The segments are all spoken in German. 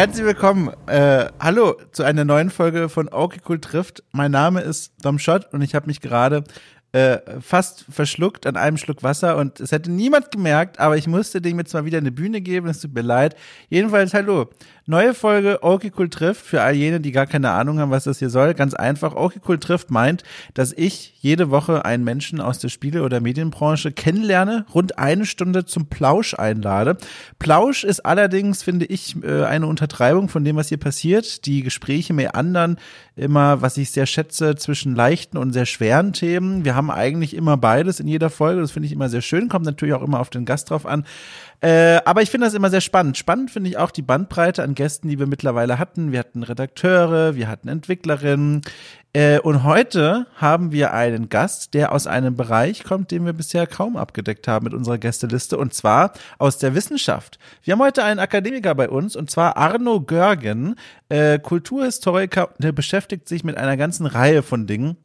Herzlich willkommen. Äh, hallo zu einer neuen Folge von Okay Cool trifft. Mein Name ist Dom Schott und ich habe mich gerade äh, fast verschluckt an einem Schluck Wasser und es hätte niemand gemerkt, aber ich musste dem jetzt mal wieder eine Bühne geben, es tut mir leid. Jedenfalls, hallo. Neue Folge Okay trifft für all jene, die gar keine Ahnung haben, was das hier soll. Ganz einfach, Okay trifft meint, dass ich jede Woche einen Menschen aus der Spiele- oder Medienbranche kennenlerne, rund eine Stunde zum Plausch einlade. Plausch ist allerdings, finde ich, äh, eine Untertreibung von dem, was hier passiert. Die Gespräche meandern immer, was ich sehr schätze, zwischen leichten und sehr schweren Themen. Wir haben eigentlich immer beides in jeder Folge. Das finde ich immer sehr schön. Kommt natürlich auch immer auf den Gast drauf an. Äh, aber ich finde das immer sehr spannend. Spannend finde ich auch die Bandbreite an Gästen, die wir mittlerweile hatten. Wir hatten Redakteure, wir hatten Entwicklerinnen. Äh, und heute haben wir einen Gast, der aus einem Bereich kommt, den wir bisher kaum abgedeckt haben mit unserer Gästeliste, und zwar aus der Wissenschaft. Wir haben heute einen Akademiker bei uns, und zwar Arno Görgen, äh, Kulturhistoriker, der beschäftigt sich mit einer ganzen Reihe von Dingen.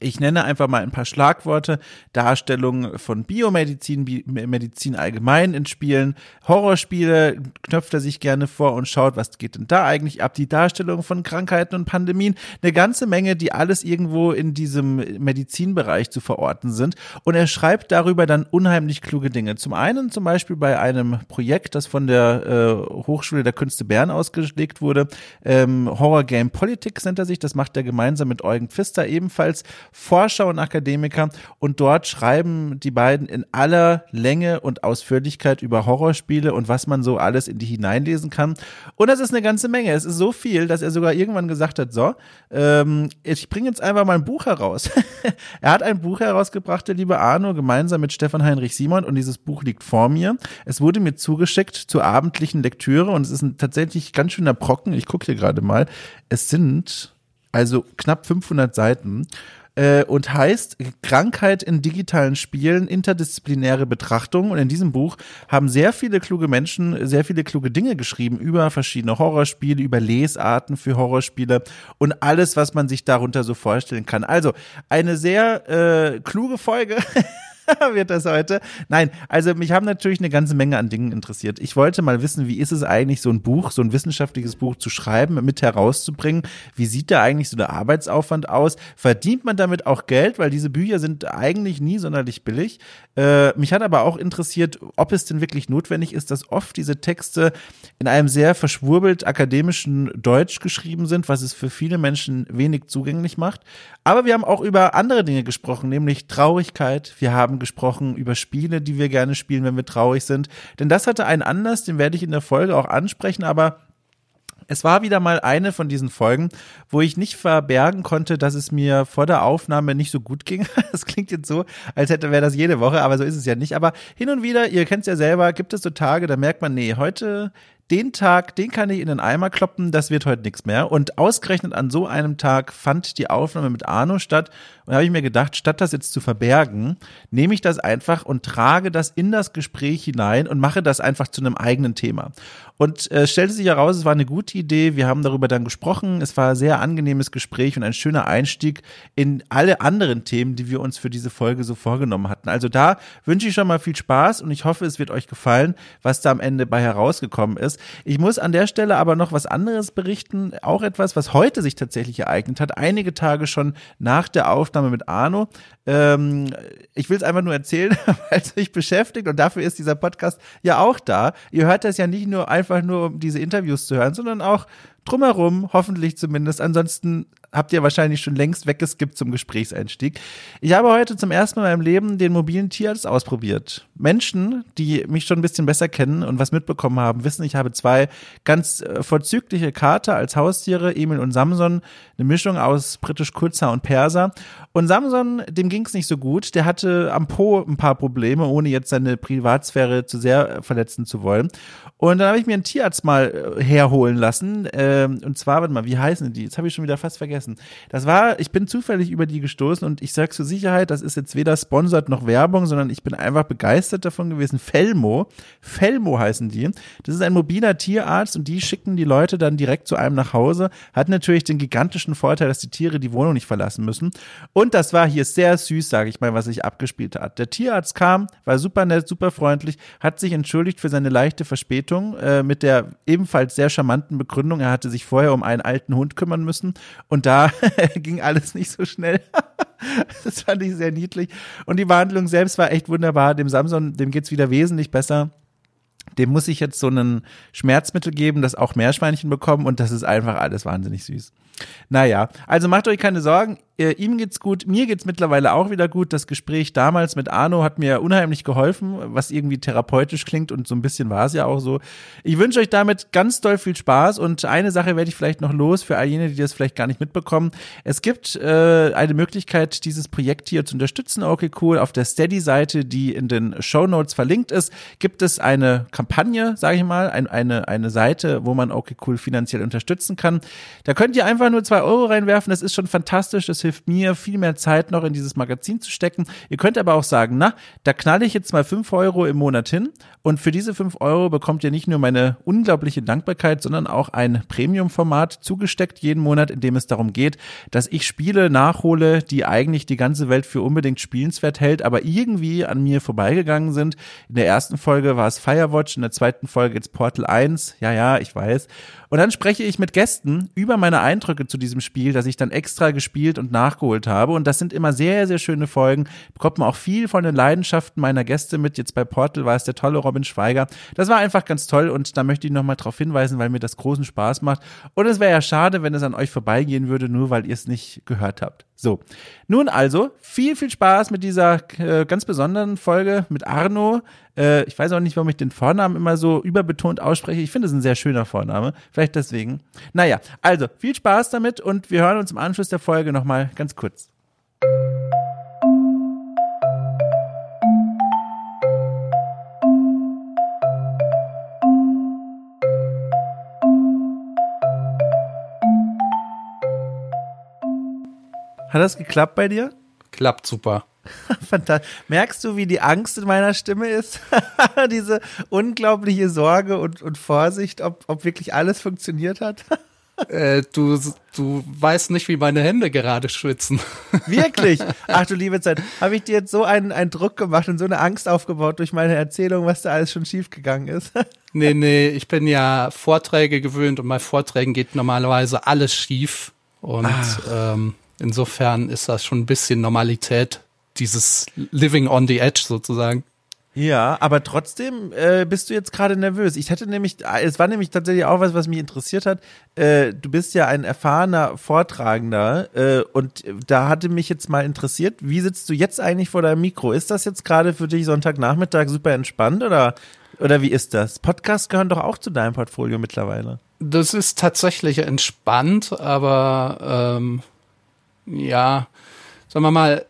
Ich nenne einfach mal ein paar Schlagworte. Darstellung von Biomedizin, Bi Medizin allgemein in Spielen, Horrorspiele knöpft er sich gerne vor und schaut, was geht denn da eigentlich ab? Die Darstellung von Krankheiten und Pandemien. Eine ganze Menge, die alles irgendwo in diesem Medizinbereich zu verorten sind. Und er schreibt darüber dann unheimlich kluge Dinge. Zum einen zum Beispiel bei einem Projekt, das von der äh, Hochschule der Künste Bern ausgelegt wurde. Ähm, Horror Game Politics nennt er sich. Das macht er gemeinsam mit Eugen Pfister ebenfalls. Forscher und Akademiker und dort schreiben die beiden in aller Länge und Ausführlichkeit über Horrorspiele und was man so alles in die hineinlesen kann. Und das ist eine ganze Menge. Es ist so viel, dass er sogar irgendwann gesagt hat, so, ähm, ich bringe jetzt einfach mal ein Buch heraus. er hat ein Buch herausgebracht, der liebe Arno, gemeinsam mit Stefan Heinrich Simon und dieses Buch liegt vor mir. Es wurde mir zugeschickt zur abendlichen Lektüre und es ist ein tatsächlich ganz schöner Brocken. Ich gucke hier gerade mal. Es sind also knapp 500 Seiten äh, und heißt Krankheit in digitalen Spielen, interdisziplinäre Betrachtung. Und in diesem Buch haben sehr viele kluge Menschen sehr viele kluge Dinge geschrieben über verschiedene Horrorspiele, über Lesarten für Horrorspiele und alles, was man sich darunter so vorstellen kann. Also eine sehr äh, kluge Folge. wird das heute. Nein, also mich haben natürlich eine ganze Menge an Dingen interessiert. Ich wollte mal wissen, wie ist es eigentlich, so ein Buch, so ein wissenschaftliches Buch zu schreiben, mit herauszubringen? Wie sieht da eigentlich so der Arbeitsaufwand aus? Verdient man damit auch Geld? Weil diese Bücher sind eigentlich nie sonderlich billig. Äh, mich hat aber auch interessiert, ob es denn wirklich notwendig ist, dass oft diese Texte in einem sehr verschwurbelt akademischen Deutsch geschrieben sind, was es für viele Menschen wenig zugänglich macht. Aber wir haben auch über andere Dinge gesprochen, nämlich Traurigkeit. Wir haben gesprochen über Spiele, die wir gerne spielen, wenn wir traurig sind. Denn das hatte einen Anlass, den werde ich in der Folge auch ansprechen, aber es war wieder mal eine von diesen Folgen, wo ich nicht verbergen konnte, dass es mir vor der Aufnahme nicht so gut ging. Das klingt jetzt so, als hätte wäre das jede Woche, aber so ist es ja nicht. Aber hin und wieder, ihr kennt es ja selber, gibt es so Tage, da merkt man, nee, heute den Tag, den kann ich in den Eimer kloppen, das wird heute nichts mehr. Und ausgerechnet an so einem Tag fand die Aufnahme mit Arno statt. Und da habe ich mir gedacht, statt das jetzt zu verbergen, nehme ich das einfach und trage das in das Gespräch hinein und mache das einfach zu einem eigenen Thema. Und äh, stellte sich heraus, es war eine gute Idee. Wir haben darüber dann gesprochen. Es war ein sehr angenehmes Gespräch und ein schöner Einstieg in alle anderen Themen, die wir uns für diese Folge so vorgenommen hatten. Also da wünsche ich schon mal viel Spaß und ich hoffe, es wird euch gefallen, was da am Ende bei herausgekommen ist. Ich muss an der Stelle aber noch was anderes berichten. Auch etwas, was heute sich tatsächlich ereignet hat. Einige Tage schon nach der Aufnahme mit Arno. Ähm, ich will es einfach nur erzählen, weil es mich beschäftigt und dafür ist dieser Podcast ja auch da. Ihr hört das ja nicht nur einfach nur, um diese Interviews zu hören, sondern auch drumherum, hoffentlich zumindest. Ansonsten habt ihr wahrscheinlich schon längst weggeskippt zum Gesprächseinstieg. Ich habe heute zum ersten Mal in meinem Leben den mobilen Tierarzt ausprobiert. Menschen, die mich schon ein bisschen besser kennen und was mitbekommen haben, wissen, ich habe zwei ganz äh, vorzügliche Kater als Haustiere, Emil und Samson, eine Mischung aus britisch Kurzer und Perser. Und Samson, dem ging es nicht so gut. Der hatte am Po ein paar Probleme, ohne jetzt seine Privatsphäre zu sehr verletzen zu wollen. Und dann habe ich mir einen Tierarzt mal äh, herholen lassen. Ähm, und zwar, warte mal, wie heißen die? Jetzt habe ich schon wieder fast vergessen vergessen. Das war, ich bin zufällig über die gestoßen und ich sag zur Sicherheit, das ist jetzt weder sponsert noch Werbung, sondern ich bin einfach begeistert davon gewesen. Felmo, Felmo heißen die. Das ist ein mobiler Tierarzt und die schicken die Leute dann direkt zu einem nach Hause. Hat natürlich den gigantischen Vorteil, dass die Tiere die Wohnung nicht verlassen müssen. Und das war hier sehr süß, sage ich mal, was sich abgespielt hat. Der Tierarzt kam, war super nett, super freundlich, hat sich entschuldigt für seine leichte Verspätung äh, mit der ebenfalls sehr charmanten Begründung, er hatte sich vorher um einen alten Hund kümmern müssen und da ging alles nicht so schnell. das fand ich sehr niedlich. Und die Behandlung selbst war echt wunderbar. Dem Samson, dem geht's wieder wesentlich besser dem muss ich jetzt so ein Schmerzmittel geben, das auch Meerschweinchen bekommen und das ist einfach alles wahnsinnig süß. Naja, also macht euch keine Sorgen. Ihm geht's gut, mir geht's mittlerweile auch wieder gut. Das Gespräch damals mit Arno hat mir unheimlich geholfen, was irgendwie therapeutisch klingt und so ein bisschen war es ja auch so. Ich wünsche euch damit ganz doll viel Spaß und eine Sache werde ich vielleicht noch los für all jene, die das vielleicht gar nicht mitbekommen. Es gibt äh, eine Möglichkeit, dieses Projekt hier zu unterstützen. Okay, cool. Auf der Steady-Seite, die in den Show Notes verlinkt ist, gibt es eine Kampagne, sage ich mal, ein, eine, eine Seite, wo man okay, cool finanziell unterstützen kann. Da könnt ihr einfach nur zwei Euro reinwerfen. Das ist schon fantastisch. Das hilft mir, viel mehr Zeit noch in dieses Magazin zu stecken. Ihr könnt aber auch sagen, na, da knalle ich jetzt mal fünf Euro im Monat hin und für diese fünf Euro bekommt ihr nicht nur meine unglaubliche Dankbarkeit, sondern auch ein Premium-Format zugesteckt jeden Monat, in dem es darum geht, dass ich Spiele nachhole, die eigentlich die ganze Welt für unbedingt spielenswert hält, aber irgendwie an mir vorbeigegangen sind. In der ersten Folge war es Firewatch, in der zweiten Folge jetzt Portal 1. Ja, ja, ich weiß. Und dann spreche ich mit Gästen über meine Eindrücke zu diesem Spiel, das ich dann extra gespielt und nachgeholt habe. Und das sind immer sehr, sehr schöne Folgen. Bekommt man auch viel von den Leidenschaften meiner Gäste mit. Jetzt bei Portal war es der tolle Robin Schweiger. Das war einfach ganz toll und da möchte ich nochmal darauf hinweisen, weil mir das großen Spaß macht. Und es wäre ja schade, wenn es an euch vorbeigehen würde, nur weil ihr es nicht gehört habt. So, nun also viel, viel Spaß mit dieser äh, ganz besonderen Folge mit Arno. Äh, ich weiß auch nicht, warum ich den Vornamen immer so überbetont ausspreche. Ich finde es ein sehr schöner Vorname. Vielleicht deswegen. Naja, also viel Spaß damit und wir hören uns im Anschluss der Folge nochmal ganz kurz. Hat das geklappt bei dir? Klappt super. Fantastisch. Merkst du, wie die Angst in meiner Stimme ist? Diese unglaubliche Sorge und, und Vorsicht, ob, ob wirklich alles funktioniert hat? äh, du, du weißt nicht, wie meine Hände gerade schwitzen. Wirklich? Ach du liebe Zeit, habe ich dir jetzt so einen, einen Druck gemacht und so eine Angst aufgebaut durch meine Erzählung, was da alles schon schiefgegangen ist? nee, nee, ich bin ja Vorträge gewöhnt und bei Vorträgen geht normalerweise alles schief. Und ah. ähm, Insofern ist das schon ein bisschen Normalität, dieses Living on the Edge sozusagen. Ja, aber trotzdem äh, bist du jetzt gerade nervös. Ich hätte nämlich, es war nämlich tatsächlich auch was, was mich interessiert hat. Äh, du bist ja ein erfahrener Vortragender äh, und da hatte mich jetzt mal interessiert, wie sitzt du jetzt eigentlich vor deinem Mikro? Ist das jetzt gerade für dich Sonntagnachmittag super entspannt oder, oder wie ist das? Podcasts gehören doch auch zu deinem Portfolio mittlerweile. Das ist tatsächlich entspannt, aber ähm, ja, sagen wir mal,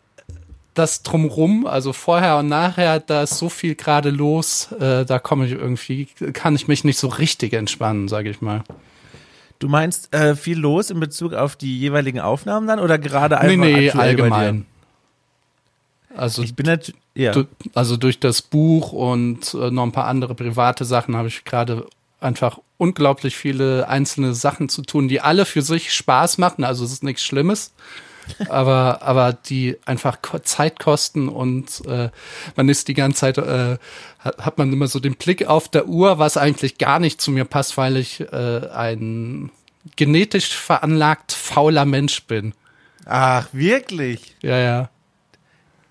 das drumrum, also vorher und nachher, da ist so viel gerade los, äh, da komme ich irgendwie, kann ich mich nicht so richtig entspannen, sage ich mal. Du meinst äh, viel los in Bezug auf die jeweiligen Aufnahmen dann oder gerade einfach Nee, nee, allgemein. Also ich bin natürlich, ja. Du, also durch das Buch und äh, noch ein paar andere private Sachen habe ich gerade einfach unglaublich viele einzelne Sachen zu tun, die alle für sich Spaß machen. Also es ist nichts Schlimmes aber, aber die einfach Zeit kosten und äh, man ist die ganze Zeit, äh, hat, man immer so den Blick auf der Uhr, was eigentlich gar nicht zu mir passt, weil ich äh, ein genetisch veranlagt fauler Mensch bin. Ach, wirklich? Ja, ja.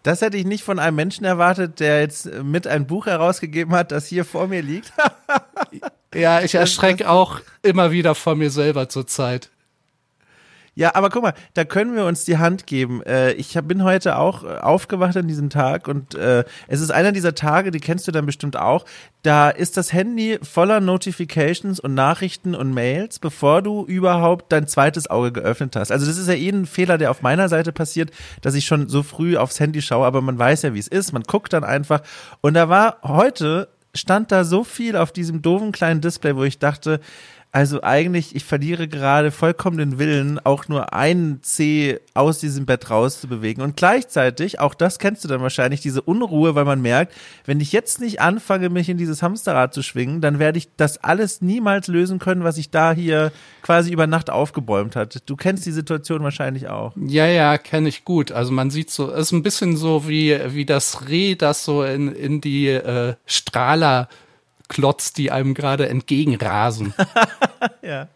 Das hätte ich nicht von einem Menschen erwartet, der jetzt mit ein Buch herausgegeben hat, das hier vor mir liegt. ja, ich erschrecke auch immer wieder vor mir selber zurzeit. Ja, aber guck mal, da können wir uns die Hand geben. Äh, ich bin heute auch äh, aufgewacht an diesem Tag und äh, es ist einer dieser Tage, die kennst du dann bestimmt auch. Da ist das Handy voller Notifications und Nachrichten und Mails, bevor du überhaupt dein zweites Auge geöffnet hast. Also das ist ja eh ein Fehler, der auf meiner Seite passiert, dass ich schon so früh aufs Handy schaue, aber man weiß ja, wie es ist. Man guckt dann einfach. Und da war heute stand da so viel auf diesem doofen kleinen Display, wo ich dachte, Also eigentlich, ich verliere gerade vollkommen den Willen, auch nur einen C aus diesem Bett rauszubewegen. Und gleichzeitig, auch das kennst du dann wahrscheinlich, diese Unruhe, weil man merkt, wenn ich jetzt nicht anfange, mich in dieses Hamsterrad zu schwingen, dann werde ich das alles niemals lösen können, was ich da hier quasi über Nacht aufgebäumt hat. Du kennst die Situation wahrscheinlich auch. Ja, ja, kenne ich gut. Also man sieht so, es ist ein bisschen so wie, wie das Reh, das so in, in die äh, Strahler Klotz, die einem gerade entgegenrasen. ja.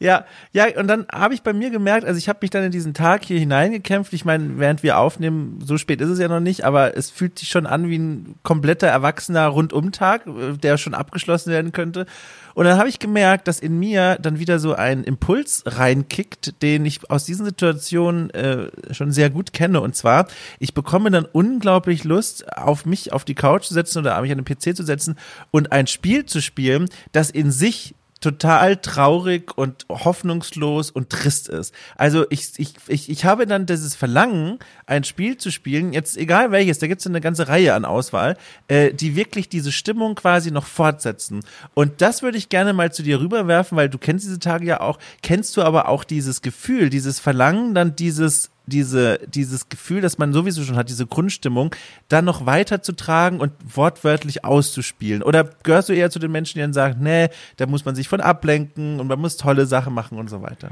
Ja, ja, und dann habe ich bei mir gemerkt, also ich habe mich dann in diesen Tag hier hineingekämpft. Ich meine, während wir aufnehmen, so spät ist es ja noch nicht, aber es fühlt sich schon an wie ein kompletter erwachsener Rundumtag, äh, der schon abgeschlossen werden könnte. Und dann habe ich gemerkt, dass in mir dann wieder so ein Impuls reinkickt, den ich aus diesen Situationen äh, schon sehr gut kenne. Und zwar, ich bekomme dann unglaublich Lust, auf mich auf die Couch zu setzen oder mich an den PC zu setzen und ein Spiel zu spielen, das in sich total traurig und hoffnungslos und trist ist. Also ich, ich, ich, ich habe dann dieses Verlangen, ein Spiel zu spielen, jetzt egal welches, da gibt es eine ganze Reihe an Auswahl, äh, die wirklich diese Stimmung quasi noch fortsetzen. Und das würde ich gerne mal zu dir rüberwerfen, weil du kennst diese Tage ja auch, kennst du aber auch dieses Gefühl, dieses Verlangen, dann dieses diese, dieses Gefühl, dass man sowieso schon hat, diese Grundstimmung, dann noch weiterzutragen und wortwörtlich auszuspielen? Oder gehörst du eher zu den Menschen, die dann sagen, nee, da muss man sich von ablenken und man muss tolle Sachen machen und so weiter?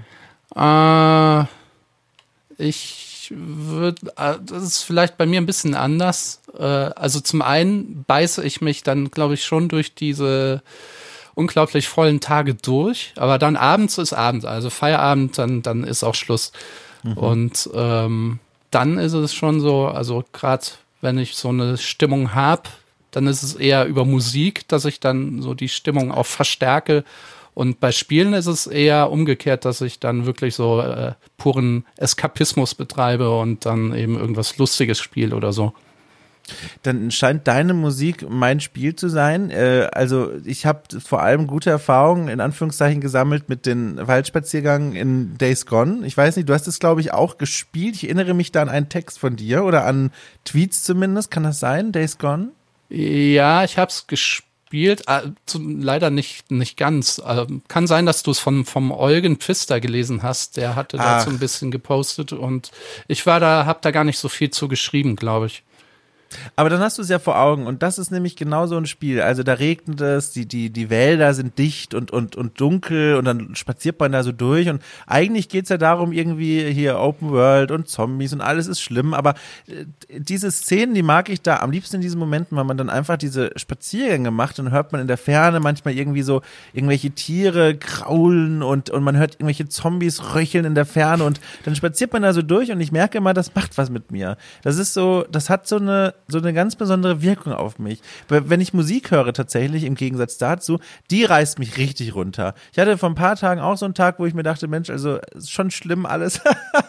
Äh, ich würde, äh, das ist vielleicht bei mir ein bisschen anders. Äh, also zum einen beiße ich mich dann, glaube ich, schon durch diese unglaublich vollen Tage durch, aber dann abends ist Abend, also Feierabend, dann, dann ist auch Schluss. Mhm. Und ähm, dann ist es schon so, also gerade wenn ich so eine Stimmung habe, dann ist es eher über Musik, dass ich dann so die Stimmung auch verstärke. Und bei Spielen ist es eher umgekehrt, dass ich dann wirklich so äh, puren Eskapismus betreibe und dann eben irgendwas Lustiges spiele oder so dann scheint deine Musik mein Spiel zu sein. Äh, also ich habe vor allem gute Erfahrungen in Anführungszeichen gesammelt mit den Waldspaziergängen in Days Gone. Ich weiß nicht, du hast es glaube ich auch gespielt. Ich erinnere mich da an einen Text von dir oder an Tweets zumindest. Kann das sein, Days Gone? Ja, ich habe es gespielt, äh, leider nicht nicht ganz. Äh, kann sein, dass du es von vom Eugen Pfister gelesen hast. Der hatte Ach. dazu ein bisschen gepostet und ich war da, habe da gar nicht so viel zu geschrieben, glaube ich. Aber dann hast du es ja vor Augen und das ist nämlich genau so ein Spiel. Also da regnet es, die, die, die Wälder sind dicht und, und, und dunkel und dann spaziert man da so durch und eigentlich geht's ja darum, irgendwie hier Open World und Zombies und alles ist schlimm, aber äh, diese Szenen, die mag ich da am liebsten in diesen Momenten, weil man dann einfach diese Spaziergänge macht und hört man in der Ferne manchmal irgendwie so irgendwelche Tiere kraulen und, und man hört irgendwelche Zombies röcheln in der Ferne und dann spaziert man da so durch und ich merke immer, das macht was mit mir. Das ist so, das hat so eine so eine ganz besondere Wirkung auf mich. Wenn ich Musik höre tatsächlich, im Gegensatz dazu, die reißt mich richtig runter. Ich hatte vor ein paar Tagen auch so einen Tag, wo ich mir dachte, Mensch, also ist schon schlimm alles.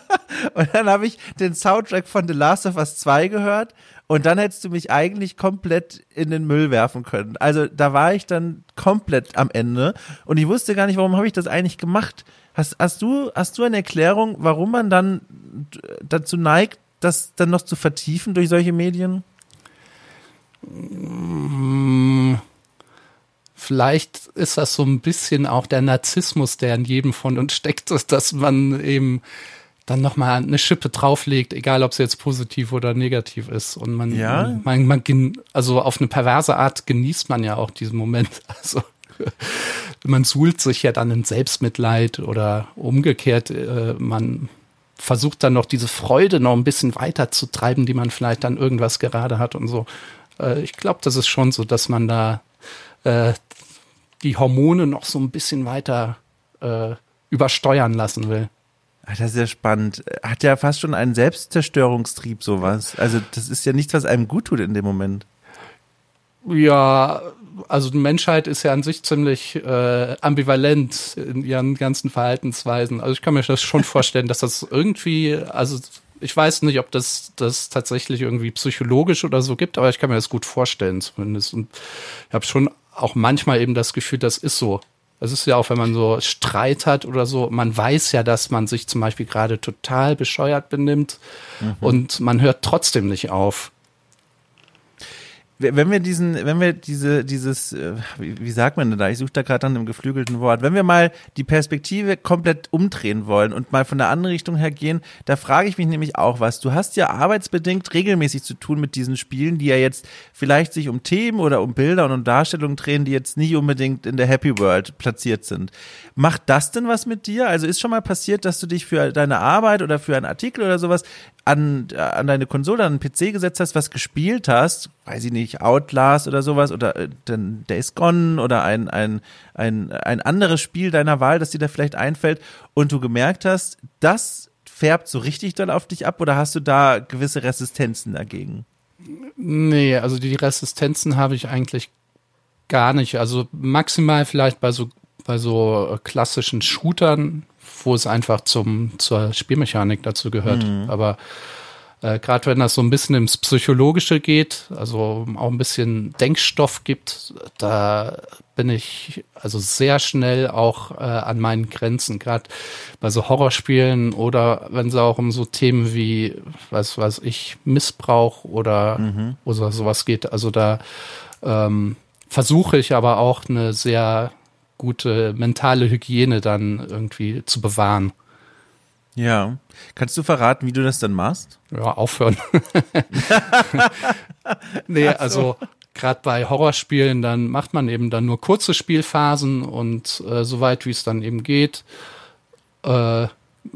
und dann habe ich den Soundtrack von The Last of Us 2 gehört und dann hättest du mich eigentlich komplett in den Müll werfen können. Also da war ich dann komplett am Ende und ich wusste gar nicht, warum habe ich das eigentlich gemacht. Hast, hast, du, hast du eine Erklärung, warum man dann dazu neigt, das dann noch zu vertiefen durch solche Medien? Vielleicht ist das so ein bisschen auch der Narzissmus, der in jedem von uns steckt, dass man eben dann nochmal eine Schippe drauflegt, egal ob es jetzt positiv oder negativ ist. Und man, ja? man, man, also auf eine perverse Art genießt man ja auch diesen Moment. Also man suhlt sich ja dann in Selbstmitleid oder umgekehrt, äh, man versucht dann noch diese Freude noch ein bisschen weiter zu treiben, die man vielleicht dann irgendwas gerade hat und so. Äh, ich glaube, das ist schon so, dass man da äh, die Hormone noch so ein bisschen weiter äh, übersteuern lassen will. Das ist ja spannend. Hat ja fast schon einen Selbstzerstörungstrieb, sowas. Also, das ist ja nichts, was einem gut tut in dem Moment. Ja, also die Menschheit ist ja an sich ziemlich äh, ambivalent in ihren ganzen Verhaltensweisen. Also ich kann mir das schon vorstellen, dass das irgendwie, also ich weiß nicht, ob das das tatsächlich irgendwie psychologisch oder so gibt, aber ich kann mir das gut vorstellen zumindest. Und ich habe schon auch manchmal eben das Gefühl, das ist so. Es ist ja auch, wenn man so Streit hat oder so, man weiß ja, dass man sich zum Beispiel gerade total bescheuert benimmt mhm. und man hört trotzdem nicht auf. Wenn wir diesen, wenn wir diese, dieses, äh, wie, sagt man denn da? Ich suche da gerade nach einem geflügelten Wort. Wenn wir mal die Perspektive komplett umdrehen wollen und mal von der anderen Richtung her gehen, da frage ich mich nämlich auch was. Du hast ja arbeitsbedingt regelmäßig zu tun mit diesen Spielen, die ja jetzt vielleicht sich um Themen oder um Bilder und um Darstellungen drehen, die jetzt nicht unbedingt in der Happy World platziert sind. Macht das denn was mit dir? Also ist schon mal passiert, dass du dich für deine Arbeit oder für einen Artikel oder sowas an, an deine Konsole, an den PC gesetzt hast, was gespielt hast, weiß ich nicht, Outlast oder sowas oder äh, Days Gone oder ein, ein, ein, ein anderes Spiel deiner Wahl, das dir da vielleicht einfällt und du gemerkt hast, das färbt so richtig doll auf dich ab oder hast du da gewisse Resistenzen dagegen? Nee, also die Resistenzen habe ich eigentlich gar nicht. Also maximal vielleicht bei so, bei so klassischen Shootern, wo es einfach zum, zur Spielmechanik dazu gehört. Mhm. Aber äh, Gerade wenn das so ein bisschen ins Psychologische geht, also auch ein bisschen Denkstoff gibt, da bin ich also sehr schnell auch äh, an meinen Grenzen. Gerade bei so Horrorspielen oder wenn es auch um so Themen wie, was weiß ich, Missbrauch oder, mhm. oder sowas geht. Also da ähm, versuche ich aber auch eine sehr gute mentale Hygiene dann irgendwie zu bewahren. Ja. Kannst du verraten, wie du das dann machst? Ja, aufhören. nee, so. also gerade bei Horrorspielen, dann macht man eben dann nur kurze Spielphasen und äh, so weit, wie es dann eben geht. Äh,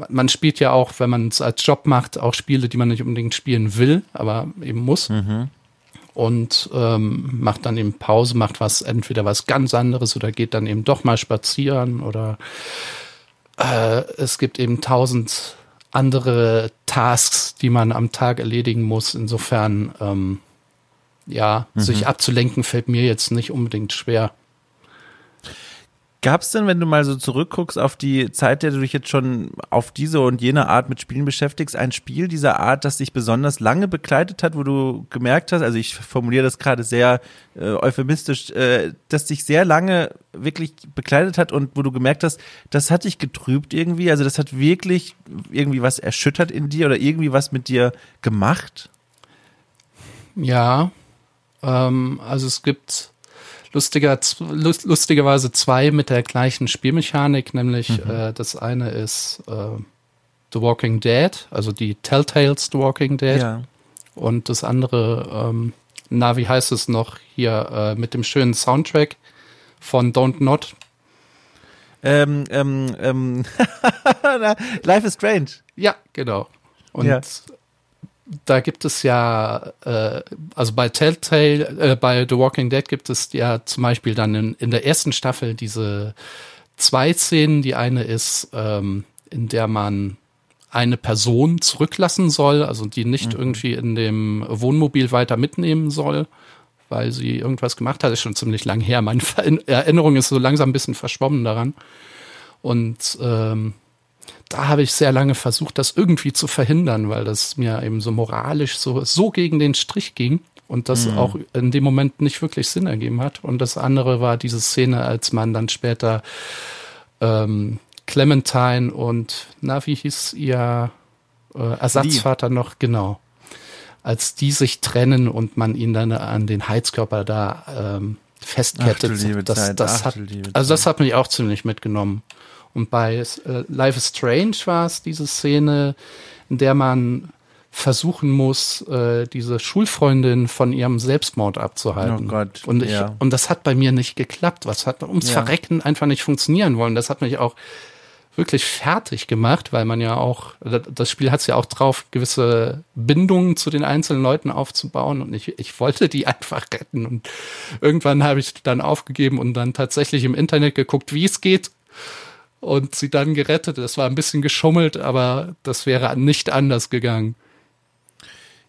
man spielt ja auch, wenn man es als Job macht, auch Spiele, die man nicht unbedingt spielen will, aber eben muss. Mhm. Und ähm, macht dann eben Pause, macht was, entweder was ganz anderes oder geht dann eben doch mal spazieren oder äh, es gibt eben tausend andere Tasks, die man am Tag erledigen muss. Insofern, ähm, ja, mhm. sich abzulenken fällt mir jetzt nicht unbedingt schwer. Gab es denn, wenn du mal so zurückguckst auf die Zeit, der du dich jetzt schon auf diese und jene Art mit Spielen beschäftigst, ein Spiel dieser Art, das dich besonders lange begleitet hat, wo du gemerkt hast, also ich formuliere das gerade sehr äh, euphemistisch, äh, das dich sehr lange wirklich begleitet hat und wo du gemerkt hast, das hat dich getrübt irgendwie, also das hat wirklich irgendwie was erschüttert in dir oder irgendwie was mit dir gemacht? Ja, ähm, also es gibt lustiger, lustigerweise zwei mit der gleichen Spielmechanik, nämlich mhm. äh, das eine ist äh, The Walking Dead, also die Telltales The Walking Dead. Ja. Und das andere, ähm, na, wie heißt es noch hier, äh, mit dem schönen Soundtrack von Don't Not. Ähm, ähm, ähm, Life is Strange. Ja, genau. Und ja da gibt es ja, äh, also bei Telltale, äh, bei The Walking Dead gibt es ja zum Beispiel dann in, in der ersten Staffel diese zwei Szenen. Die eine ist, ähm, in der man eine Person zurücklassen soll, also die nicht mhm. irgendwie in dem Wohnmobil weiter mitnehmen soll, weil sie irgendwas gemacht hat. Ist schon ziemlich lang her. Meine Erinnerung ist so langsam ein bisschen verschwommen daran. Und ähm, da habe ich sehr lange versucht, das irgendwie zu verhindern, weil das mir eben so moralisch so, so gegen den Strich ging und das mhm. auch in dem Moment nicht wirklich Sinn ergeben hat. Und das andere war diese Szene, als man dann später ähm, Clementine und, na, wie hieß ihr äh, Ersatzvater die. noch, genau. Als die sich trennen und man ihn dann an den Heizkörper da ähm, festkettet. Ach, das, das hat, also das hat mich auch ziemlich mitgenommen. Und bei äh, Life is Strange war es diese Szene, in der man versuchen muss, äh, diese Schulfreundin von ihrem Selbstmord abzuhalten. Oh Gott. Und, ich, ja. und das hat bei mir nicht geklappt. Was hat ums ja. Verrecken einfach nicht funktionieren wollen. Das hat mich auch wirklich fertig gemacht, weil man ja auch, das Spiel hat es ja auch drauf, gewisse Bindungen zu den einzelnen Leuten aufzubauen und ich, ich wollte die einfach retten und irgendwann habe ich dann aufgegeben und dann tatsächlich im Internet geguckt, wie es geht und sie dann gerettet. Das war ein bisschen geschummelt, aber das wäre nicht anders gegangen.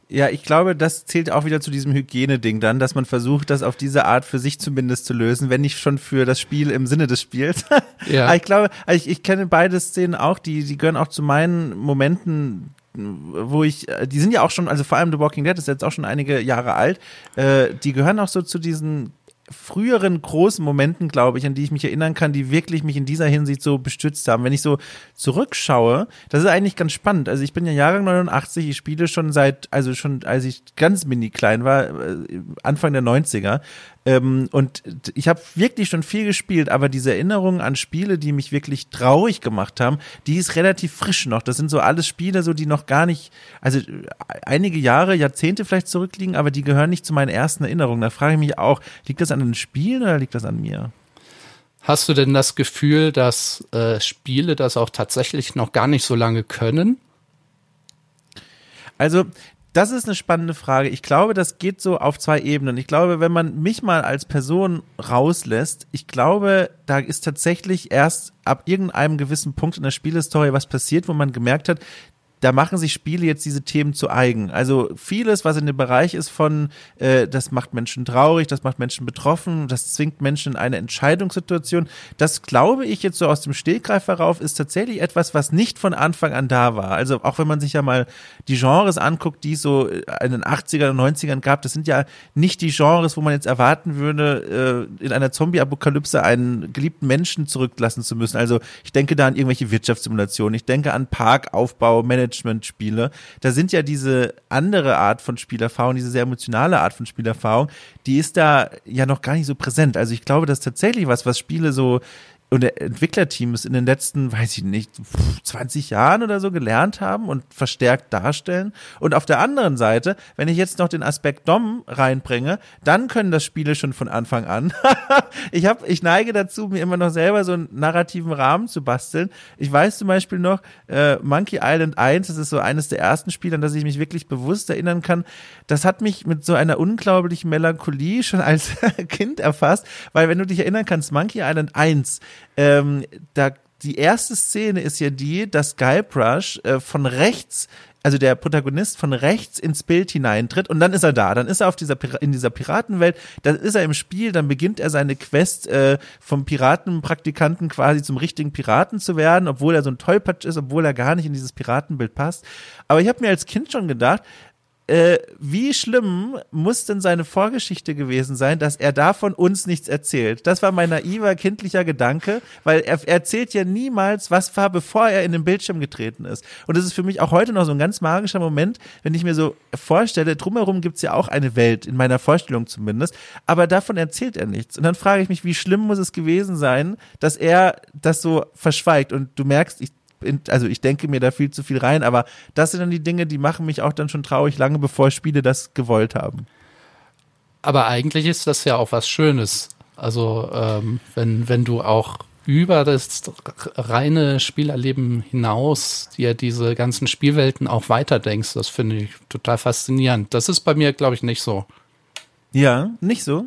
Ja, ich glaube, das zählt auch wieder zu diesem Hygieneding dann, dass man versucht, das auf diese Art für sich zumindest zu lösen, wenn nicht schon für das Spiel im Sinne des Spiels. Ja. Aber ich glaube, also ich, ich kenne beide Szenen auch, die, die gehören auch zu meinen Momenten, wo ich, die sind ja auch schon, also vor allem The Walking Dead ist jetzt auch schon einige Jahre alt, äh, die gehören auch so zu diesen früheren großen Momenten, glaube ich, an die ich mich erinnern kann, die wirklich mich in dieser Hinsicht so bestützt haben. Wenn ich so zurückschaue, das ist eigentlich ganz spannend. Also ich bin ja Jahrgang 89, ich spiele schon seit, also schon als ich ganz mini klein war, äh, Anfang der 90er. Ähm, und ich habe wirklich schon viel gespielt, aber diese Erinnerung an Spiele, die mich wirklich traurig gemacht haben, die ist relativ frisch noch. Das sind so alles Spiele, so die noch gar nicht, also einige Jahre, Jahrzehnte vielleicht zurückliegen, aber die gehören nicht zu meinen ersten Erinnerungen. Da frage ich mich auch, liegt das an den Spielen oder liegt das an mir? Hast du denn das Gefühl, dass äh, Spiele das auch tatsächlich noch gar nicht so lange können? Also das ist eine spannende Frage. Ich glaube, das geht so auf zwei Ebenen. Ich glaube, wenn man mich mal als Person rauslässt, ich glaube, da ist tatsächlich erst ab irgendeinem gewissen Punkt in der Spielestory was passiert, wo man gemerkt hat, da machen sich Spiele jetzt diese Themen zu eigen. Also vieles, was in dem Bereich ist von, äh, das macht Menschen traurig, das macht Menschen betroffen, das zwingt Menschen in eine Entscheidungssituation, das glaube ich jetzt so aus dem Stegreif herauf, ist tatsächlich etwas, was nicht von Anfang an da war. Also auch wenn man sich ja mal die Genres anguckt, die es so in den 80ern und 90ern gab, das sind ja nicht die Genres, wo man jetzt erwarten würde, äh, in einer Zombie-Apokalypse einen geliebten Menschen zurücklassen zu müssen. Also ich denke da an irgendwelche Wirtschaftssimulationen, ich denke an Parkaufbau, Management, Management-Spiele, da sind ja diese andere Art von Spielerfahrung, diese sehr emotionale Art von Spielerfahrung, die ist da ja noch gar nicht so präsent. Also ich glaube, das ist tatsächlich was, was Spiele so und Entwicklerteams in den letzten, weiß ich nicht, 20 Jahren oder so gelernt haben und verstärkt darstellen. Und auf der anderen Seite, wenn ich jetzt noch den Aspekt Dom reinbringe, dann können das Spiele schon von Anfang an. ich habe, ich neige dazu, mir immer noch selber so einen narrativen Rahmen zu basteln. Ich weiß zum Beispiel noch, äh, Monkey Island 1, das ist so eines der ersten Spiele, an das ich mich wirklich bewusst erinnern kann. Das hat mich mit so einer unglaublichen Melancholie schon als Kind erfasst, weil wenn du dich erinnern kannst, Monkey Island 1, ähm, da die erste Szene ist ja die, dass Guybrush äh, von rechts also der Protagonist von rechts ins Bild hineintritt und dann ist er da, dann ist er auf dieser in dieser Piratenwelt, dann ist er im Spiel, dann beginnt er seine Quest äh, vom Piratenpraktikanten quasi zum richtigen Piraten zu werden, obwohl er so ein Tollpatsch ist, obwohl er gar nicht in dieses Piratenbild passt. Aber ich habe mir als Kind schon gedacht, äh, wie schlimm muss denn seine Vorgeschichte gewesen sein, dass er davon uns nichts erzählt? Das war mein naiver, kindlicher Gedanke, weil er, er erzählt ja niemals, was war, bevor er in den Bildschirm getreten ist. Und das ist für mich auch heute noch so ein ganz magischer Moment, wenn ich mir so vorstelle, drumherum gibt's ja auch eine Welt, in meiner Vorstellung zumindest, aber davon erzählt er nichts. Und dann frage ich mich, wie schlimm muss es gewesen sein, dass er das so verschweigt? Und du merkst, ich also ich denke mir da viel zu viel rein, aber das sind dann die Dinge, die machen mich auch dann schon traurig, lange bevor Spiele das gewollt haben. Aber eigentlich ist das ja auch was Schönes. Also ähm, wenn, wenn du auch über das reine Spielerleben hinaus dir diese ganzen Spielwelten auch weiterdenkst, das finde ich total faszinierend. Das ist bei mir, glaube ich, nicht so. Ja, nicht so?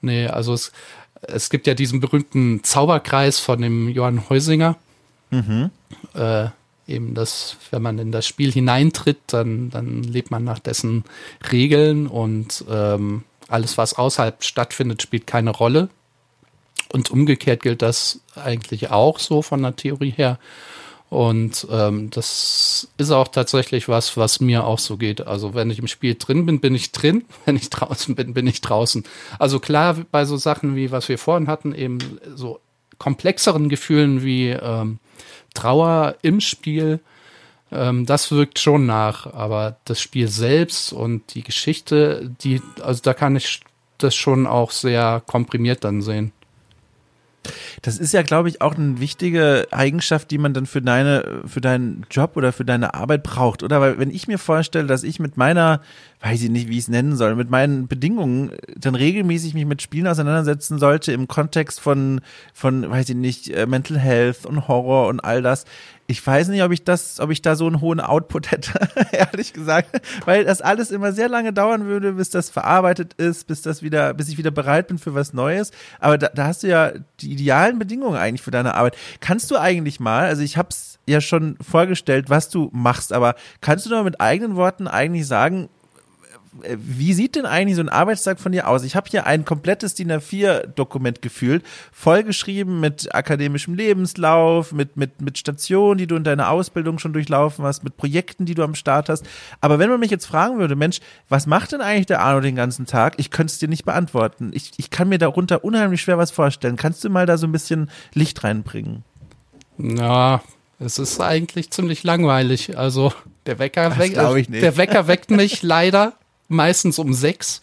Nee, also es, es gibt ja diesen berühmten Zauberkreis von dem Johann Heusinger. Mhm. Äh, eben das, wenn man in das Spiel hineintritt, dann, dann lebt man nach dessen Regeln und ähm, alles, was außerhalb stattfindet, spielt keine Rolle. Und umgekehrt gilt das eigentlich auch so von der Theorie her. Und ähm, das ist auch tatsächlich was, was mir auch so geht. Also wenn ich im Spiel drin bin, bin ich drin. Wenn ich draußen bin, bin ich draußen. Also klar, bei so Sachen wie was wir vorhin hatten, eben so komplexeren Gefühlen wie ähm, Trauer im Spiel, ähm, das wirkt schon nach. Aber das Spiel selbst und die Geschichte, die, also da kann ich das schon auch sehr komprimiert dann sehen. Das ist ja, glaube ich, auch eine wichtige Eigenschaft, die man dann für deine, für deinen Job oder für deine Arbeit braucht, oder? Weil wenn ich mir vorstelle, dass ich mit meiner, weiß ich nicht, wie ich es nennen soll, mit meinen Bedingungen dann regelmäßig mich mit Spielen auseinandersetzen sollte im Kontext von, von, weiß ich nicht, äh, Mental Health und Horror und all das, ich weiß nicht, ob ich das, ob ich da so einen hohen Output hätte, ehrlich gesagt, weil das alles immer sehr lange dauern würde, bis das verarbeitet ist, bis das wieder, bis ich wieder bereit bin für was Neues. Aber da, da hast du ja die idealen Bedingungen eigentlich für deine Arbeit. Kannst du eigentlich mal, also ich habe es ja schon vorgestellt, was du machst, aber kannst du doch mit eigenen Worten eigentlich sagen, äh, wie sieht denn eigentlich so ein Arbeitstag von dir aus? Ich habe hier ein komplettes DIN A4-Dokument gefühlt, vollgeschrieben mit akademischem Lebenslauf, mit, mit, mit Stationen, die du in deiner Ausbildung schon durchlaufen hast, mit Projekten, die du am Start hast. Aber wenn man mich jetzt fragen würde, Mensch, was macht denn eigentlich der Arno den ganzen Tag? Ich könnte es dir nicht beantworten. Ich, ich kann mir darunter unheimlich schwer was vorstellen. Kannst du mal da so ein bisschen Licht reinbringen? Ja, es ist eigentlich ziemlich langweilig. Also der Wecker, weck, der Wecker weckt mich leider meistens um sechs.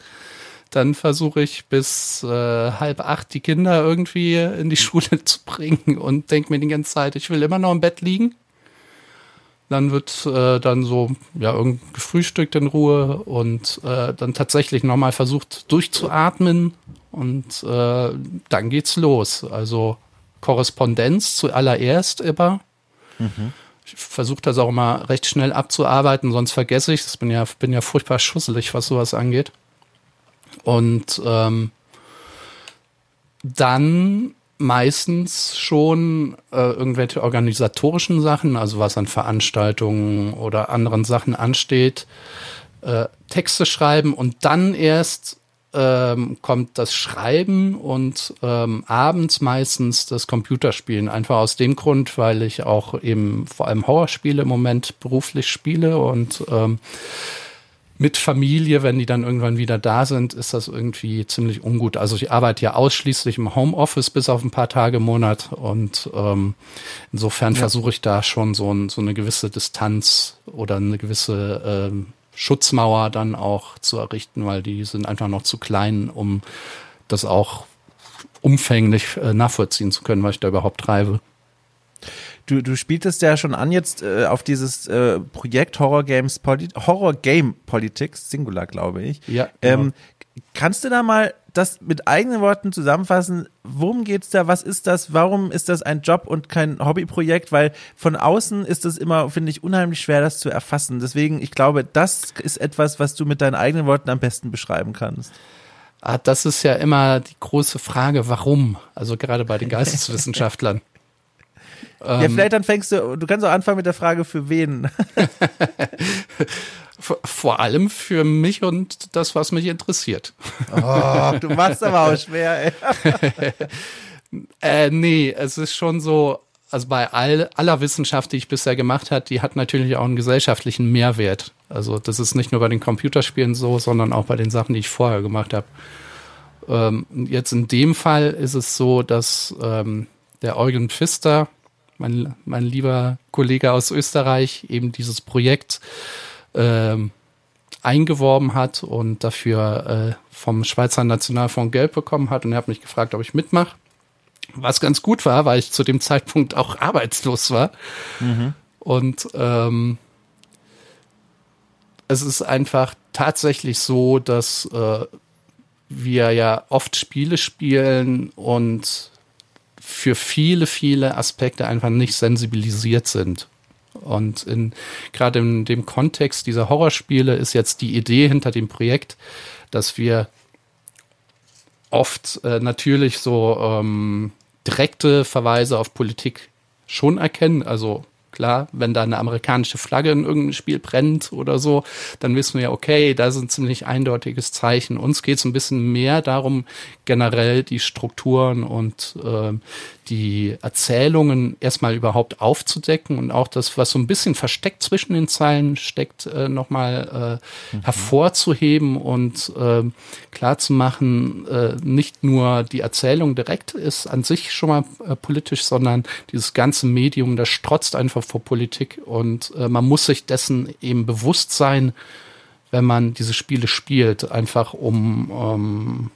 Dann versuche ich bis äh, halb acht die Kinder irgendwie in die Schule zu bringen und denke mir die ganze Zeit, ich will immer noch im Bett liegen. Dann wird äh, dann so ja irgendwie gefrühstückt in Ruhe und äh, dann tatsächlich nochmal versucht durchzuatmen und äh, dann geht's los. Also Korrespondenz zuallererst immer. Mhm. Ich versuche das auch mal recht schnell abzuarbeiten, sonst vergesse ich es. Bin ja, bin ja furchtbar schusselig, was sowas angeht. Und ähm, dann meistens schon äh, irgendwelche organisatorischen Sachen, also was an Veranstaltungen oder anderen Sachen ansteht, äh, Texte schreiben und dann erst ähm, kommt das Schreiben und ähm, abends meistens das Computerspielen. Einfach aus dem Grund, weil ich auch eben vor allem Horrorspiele im Moment beruflich spiele und ähm, mit Familie, wenn die dann irgendwann wieder da sind, ist das irgendwie ziemlich ungut. Also ich arbeite ja ausschließlich im Homeoffice bis auf ein paar Tage im Monat und ähm, insofern ja. versuche ich da schon so, ein, so eine gewisse Distanz oder eine gewisse ähm, Schutzmauer dann auch zu errichten, weil die sind einfach noch zu klein, um das auch umfänglich äh, nachvollziehen zu können, was ich da überhaupt treibe. Du, du spieltest ja schon an jetzt äh, auf dieses äh, Projekt Horror Games Poli Horror Game Politics, Singular, glaube ich. Ja. Genau. Ähm, kannst du da mal das mit eigenen Worten zusammenfassen? Worum geht's da? Was ist das? Warum ist das ein Job und kein Hobbyprojekt? Weil von außen ist es immer, finde ich, unheimlich schwer, das zu erfassen. Deswegen, ich glaube, das ist etwas, was du mit deinen eigenen Worten am besten beschreiben kannst. Ah, das ist ja immer die große Frage, warum? Also gerade bei den Geisteswissenschaftlern. Ja, ähm, vielleicht dann fängst du, du kannst auch anfangen mit der Frage, für wen. Vor allem für mich und das, was mich interessiert. Oh, du machst aber auch schwer, ey. äh, nee, es ist schon so, also bei all, aller Wissenschaft, die ich bisher gemacht habe, die hat natürlich auch einen gesellschaftlichen Mehrwert. Also das ist nicht nur bei den Computerspielen so, sondern auch bei den Sachen, die ich vorher gemacht habe. Ähm, jetzt in dem Fall ist es so, dass ähm, der Eugen Pfister, mein, mein lieber Kollege aus Österreich, eben dieses Projekt ähm, eingeworben hat und dafür äh, vom Schweizer Nationalfonds Geld bekommen hat und er hat mich gefragt, ob ich mitmache. Was ganz gut war, weil ich zu dem Zeitpunkt auch arbeitslos war. Mhm. Und ähm, es ist einfach tatsächlich so, dass äh, wir ja oft Spiele spielen und für viele, viele Aspekte einfach nicht sensibilisiert sind. Und in, gerade in dem Kontext dieser Horrorspiele ist jetzt die Idee hinter dem Projekt, dass wir oft äh, natürlich so ähm, direkte Verweise auf Politik schon erkennen. Also Klar, wenn da eine amerikanische Flagge in irgendeinem Spiel brennt oder so, dann wissen wir ja, okay, da ist ein ziemlich eindeutiges Zeichen. Uns geht es ein bisschen mehr darum, generell die Strukturen und äh, die Erzählungen erstmal überhaupt aufzudecken und auch das, was so ein bisschen versteckt zwischen den Zeilen steckt, äh, nochmal äh, mhm. hervorzuheben und äh, klarzumachen, äh, nicht nur die Erzählung direkt ist an sich schon mal äh, politisch, sondern dieses ganze Medium, das strotzt einfach vor Politik und äh, man muss sich dessen eben bewusst sein, wenn man diese Spiele spielt, einfach um ähm,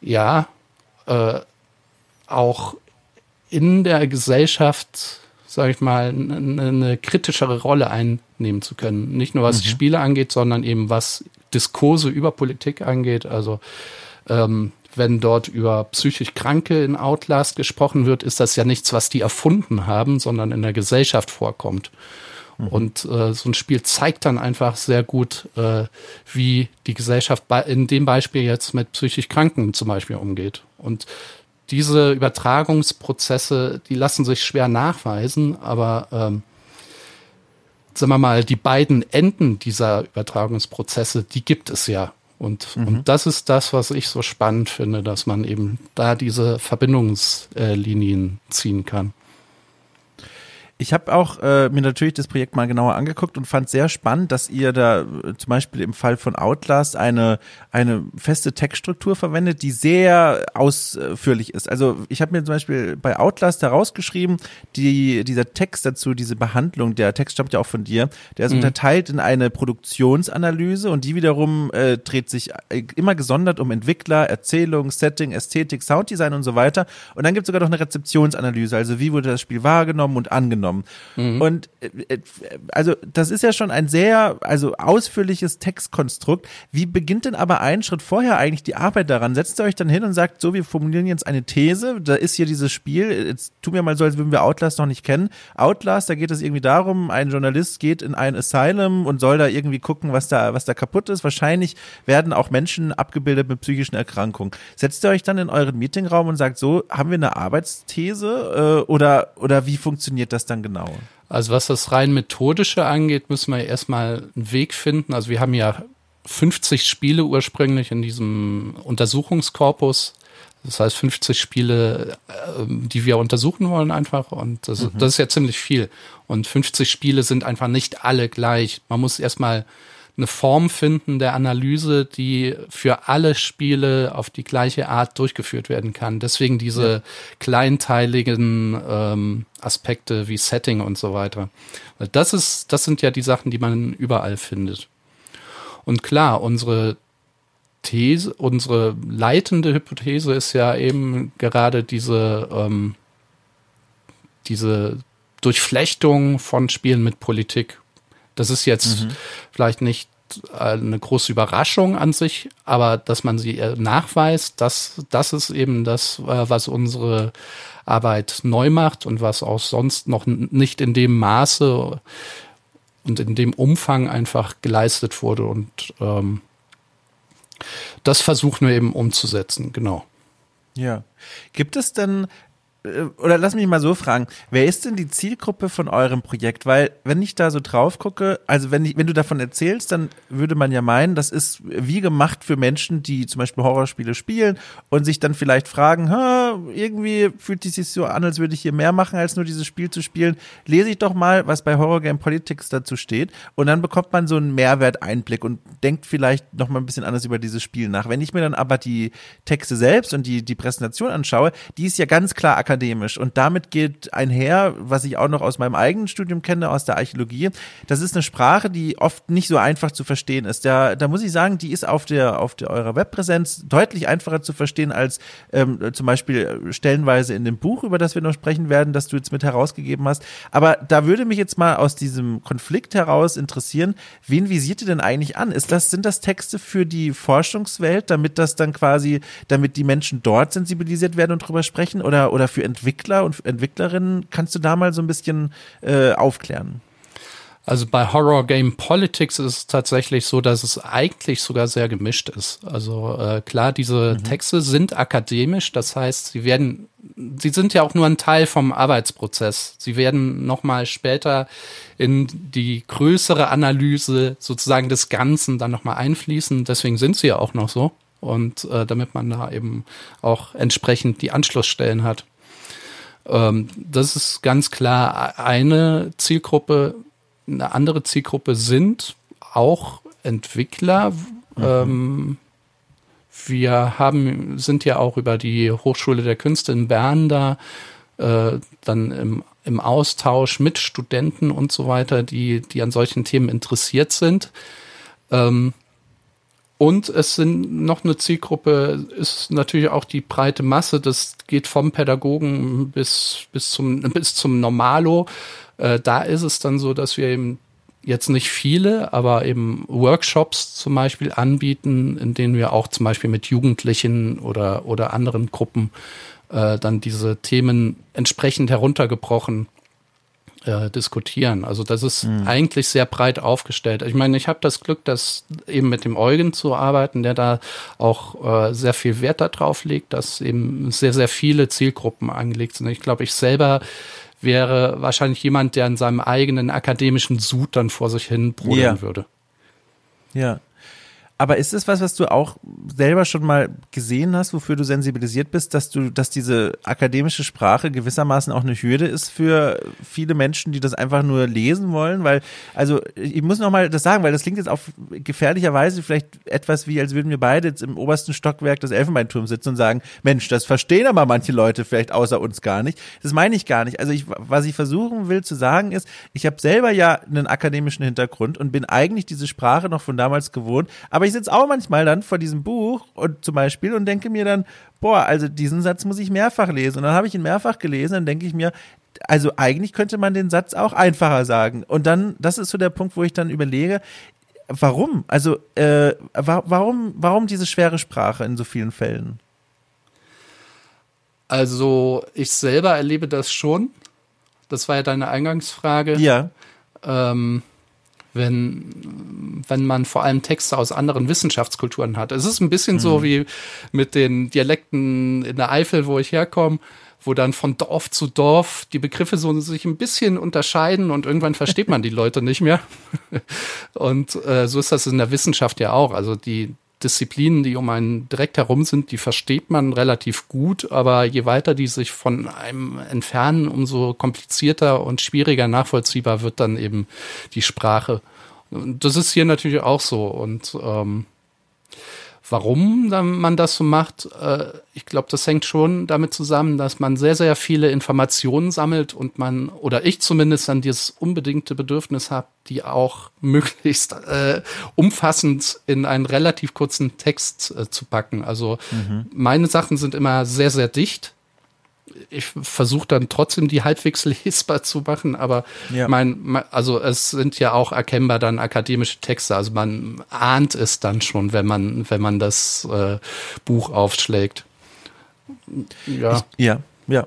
ja äh, auch in der Gesellschaft, sage ich mal, eine, kritischere Rolle einnehmen zu können. Nicht nur was mhm. die Spiele angeht, sondern eben was Diskurse über Politik angeht. Also ähm, wenn dort über psychisch Kranke in Outlast gesprochen wird, ist das ja nichts, was die erfunden haben, sondern in der Gesellschaft vorkommt. Mhm. Und äh, so ein Spiel zeigt dann einfach sehr gut, äh, wie die Gesellschaft in dem Beispiel jetzt mit psychisch Kranken zum Beispiel umgeht. Und diese Übertragungsprozesse, die lassen sich schwer nachweisen, aber ähm, sagen wir mal, die beiden Enden dieser Übertragungsprozesse, die gibt es ja. Und, mhm. und das ist das, was ich so spannend finde, dass man eben da diese Verbindungslinien ziehen kann. Ich habe auch äh, mir natürlich das Projekt mal genauer angeguckt und fand sehr spannend, dass ihr da äh, zum Beispiel im Fall von Outlast eine, eine feste Textstruktur verwendet, die sehr ausführlich ist. Also ich habe mir zum Beispiel bei Outlast herausgeschrieben, die, dieser Text dazu, diese Behandlung, der Text stammt ja auch von dir, der ist mhm. unterteilt in eine Produktionsanalyse und die wiederum äh, dreht sich äh, immer gesondert um Entwickler, Erzählung, Setting, Ästhetik, Sounddesign und so weiter. Und dann gibt es sogar noch eine Rezeptionsanalyse, also wie wurde das Spiel wahrgenommen und angenommen genommen. Mhm. Und äh, äh, also das ist ja schon ein sehr also ausführliches Textkonstrukt. Wie beginnt denn aber einen Schritt vorher eigentlich die Arbeit daran? Setzt ihr euch dann hin und sagt, so, wir formulieren jetzt eine These, da ist hier dieses Spiel, jetzt tun wir mal so, als würden wir Outlast noch nicht kennen. Outlast, da geht es irgendwie darum, ein Journalist geht in ein Asylum und soll da irgendwie gucken, was da, was da kaputt ist. Wahrscheinlich werden auch Menschen abgebildet mit psychischen Erkrankungen. Setzt ihr euch dann in euren Meetingraum und sagt, so, haben wir eine Arbeitsthese äh, oder, oder wie funktioniert das dann dann genau? Also was das rein methodische angeht, müssen wir erstmal einen Weg finden. Also wir haben ja 50 Spiele ursprünglich in diesem Untersuchungskorpus. Das heißt 50 Spiele, ähm, die wir untersuchen wollen einfach. Und das, mhm. das ist ja ziemlich viel. Und 50 Spiele sind einfach nicht alle gleich. Man muss erstmal eine Form finden der Analyse, die für alle Spiele auf die gleiche Art durchgeführt werden kann. Deswegen diese ja. kleinteiligen ähm, Aspekte wie Setting und so weiter. Das ist, das sind ja die Sachen, die man überall findet. Und klar, unsere These, unsere leitende Hypothese ist ja eben gerade diese, ähm, diese Durchflechtung von Spielen mit Politik das ist jetzt mhm. vielleicht nicht eine große Überraschung an sich, aber dass man sie äh, nachweist, das, das ist eben das, äh, was unsere Arbeit neu macht und was auch sonst noch nicht in dem Maße und in dem Umfang einfach geleistet wurde. Und ähm, das versuchen wir eben umzusetzen, genau. Ja. Gibt es denn äh, oder lass mich mal so fragen, wer ist denn die Zielgruppe von eurem Projekt? Weil, wenn ich da so drauf gucke, also wenn, ich, wenn du davon erzählst, dann würde man ja meinen, das ist wie gemacht für Menschen, die zum Beispiel Horrorspiele spielen und sich dann vielleicht fragen, irgendwie fühlt es sich so an, als würde ich hier mehr machen, als nur dieses Spiel zu spielen. Lese ich doch mal, was bei Horror Game Politics dazu steht und dann bekommt man so einen Mehrwerteinblick und denkt vielleicht noch mal ein bisschen anders über dieses Spiel nach. Wenn ich mir dann aber die Texte selbst und die, die Präsentation anschaue, die ist ja ganz klar akademisch akademisch. Und damit geht einher, was ich auch noch aus meinem eigenen Studium kenne, aus der Archäologie. Das ist eine Sprache, die oft nicht so einfach zu verstehen ist. Da, da muss ich sagen, die ist auf der, auf der eurer Webpräsenz deutlich einfacher zu verstehen als ähm, zum Beispiel stellenweise in dem Buch, über das wir noch sprechen werden, das du jetzt mit herausgegeben hast. Aber da würde mich jetzt mal aus diesem Konflikt heraus interessieren, wen visiert ihr denn eigentlich an? Ist das, sind das Texte für die Forschungswelt, damit das dann quasi, damit die Menschen dort sensibilisiert werden und drüber sprechen oder, oder für Entwickler und Entwicklerinnen kannst du da mal so ein bisschen äh, aufklären? Also bei Horror Game Politics ist es tatsächlich so, dass es eigentlich sogar sehr gemischt ist. Also äh, klar, diese mhm. Texte sind akademisch, das heißt, sie werden, sie sind ja auch nur ein Teil vom Arbeitsprozess. Sie werden nochmal später in die größere Analyse sozusagen des Ganzen dann nochmal einfließen. Deswegen sind sie ja auch noch so. Und äh, damit man da eben auch entsprechend die Anschlussstellen hat. Ähm, das ist ganz klar eine Zielgruppe. Eine andere Zielgruppe sind auch Entwickler. Mhm. Ähm, wir haben, sind ja auch über die Hochschule der Künste in Bern da, äh, dann im, im Austausch mit Studenten und so weiter, die, die an solchen Themen interessiert sind. Ähm, und es sind noch eine Zielgruppe, ist natürlich auch die breite Masse. Das geht vom Pädagogen bis, bis zum, bis zum Normalo. Äh, da ist es dann so, dass wir eben jetzt nicht viele, aber eben Workshops zum Beispiel anbieten, in denen wir auch zum Beispiel mit Jugendlichen oder, oder anderen Gruppen äh, dann diese Themen entsprechend heruntergebrochen äh, diskutieren. Also das ist mhm. eigentlich sehr breit aufgestellt. Ich meine, ich habe das Glück, dass eben mit dem Eugen zu arbeiten, der da auch äh, sehr viel Wert darauf legt, dass eben sehr, sehr viele Zielgruppen angelegt sind. Ich glaube, ich selber wäre wahrscheinlich jemand, der in seinem eigenen akademischen Sud dann vor sich hin brodern Ja. würde. Ja. Aber ist es was, was du auch selber schon mal gesehen hast, wofür du sensibilisiert bist, dass du, dass diese akademische Sprache gewissermaßen auch eine Hürde ist für viele Menschen, die das einfach nur lesen wollen? Weil, also ich muss noch mal das sagen, weil das klingt jetzt auf gefährlicherweise vielleicht etwas wie, als würden wir beide jetzt im obersten Stockwerk des Elfenbeinturms sitzen und sagen, Mensch, das verstehen aber manche Leute vielleicht außer uns gar nicht. Das meine ich gar nicht. Also ich, was ich versuchen will zu sagen ist, ich habe selber ja einen akademischen Hintergrund und bin eigentlich diese Sprache noch von damals gewohnt, aber ich sitze auch manchmal dann vor diesem Buch und zum Beispiel und denke mir dann, boah, also diesen Satz muss ich mehrfach lesen. Und dann habe ich ihn mehrfach gelesen, dann denke ich mir, also eigentlich könnte man den Satz auch einfacher sagen. Und dann, das ist so der Punkt, wo ich dann überlege, warum? Also äh, wa warum, warum diese schwere Sprache in so vielen Fällen? Also ich selber erlebe das schon. Das war ja deine Eingangsfrage. Ja. Ähm, wenn, wenn man vor allem Texte aus anderen Wissenschaftskulturen hat. Es ist ein bisschen Mhm. so wie mit den Dialekten in der Eifel, wo ich herkomme, wo dann von Dorf zu Dorf die Begriffe so sich ein bisschen unterscheiden und irgendwann versteht man die Leute nicht mehr. Und äh, so ist das in der Wissenschaft ja auch. Also die Disziplinen, die um einen direkt herum sind, die versteht man relativ gut, aber je weiter die sich von einem entfernen, umso komplizierter und schwieriger nachvollziehbar wird dann eben die Sprache. Und das ist hier natürlich auch so. Und ähm, warum man das so macht, äh, ich glaube, das hängt schon damit zusammen, dass man sehr, sehr viele Informationen sammelt und man, oder ich zumindest dann dieses unbedingte Bedürfnis habe, die auch möglichst äh, umfassend in einen relativ kurzen Text äh, zu packen. Also meine Sachen sind immer sehr, sehr dicht. Ich versuche dann trotzdem die halbwegs lesbar zu machen, aber Ja. mein, also es sind ja auch erkennbar dann akademische Texte. Also man ahnt es dann schon, wenn man, wenn man das äh, Buch aufschlägt. Ja. Ja, ja.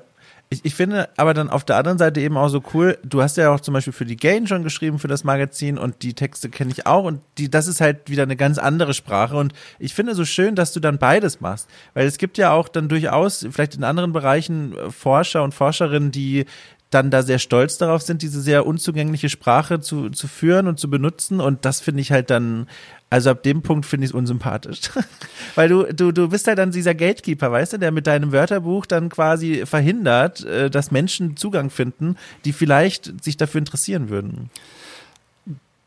Ich, ich finde aber dann auf der anderen Seite eben auch so cool, du hast ja auch zum Beispiel für die Gain schon geschrieben, für das Magazin und die Texte kenne ich auch und die, das ist halt wieder eine ganz andere Sprache und ich finde so schön, dass du dann beides machst, weil es gibt ja auch dann durchaus vielleicht in anderen Bereichen äh, Forscher und Forscherinnen, die dann da sehr stolz darauf sind, diese sehr unzugängliche Sprache zu, zu führen und zu benutzen. Und das finde ich halt dann, also ab dem Punkt finde ich es unsympathisch. Weil du, du, du bist halt dann dieser Gatekeeper, weißt du, der mit deinem Wörterbuch dann quasi verhindert, äh, dass Menschen Zugang finden, die vielleicht sich dafür interessieren würden.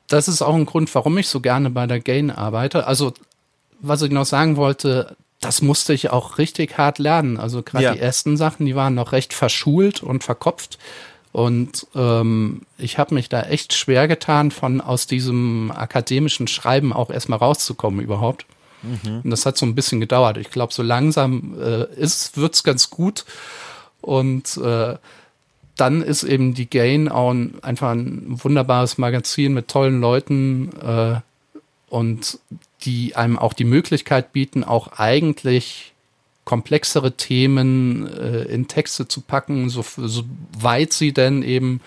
das ist auch ein Grund, warum ich so gerne bei der Gain arbeite. Also, was ich noch sagen wollte, das musste ich auch richtig hart lernen. Also gerade Ja. die ersten Sachen, die waren noch recht verschult und verkopft. Und ähm, ich habe mich da echt schwer getan, von aus diesem akademischen Schreiben auch erstmal rauszukommen überhaupt. Und das hat so ein bisschen gedauert. Ich glaube, so langsam äh, ist, wird's ganz gut. Und äh, dann ist eben die Gain auch ein, einfach ein wunderbares Magazin mit tollen Leuten äh, und die einem auch die Möglichkeit bieten, auch eigentlich komplexere Themen äh, in Texte zu packen, so, so weit sie denn eben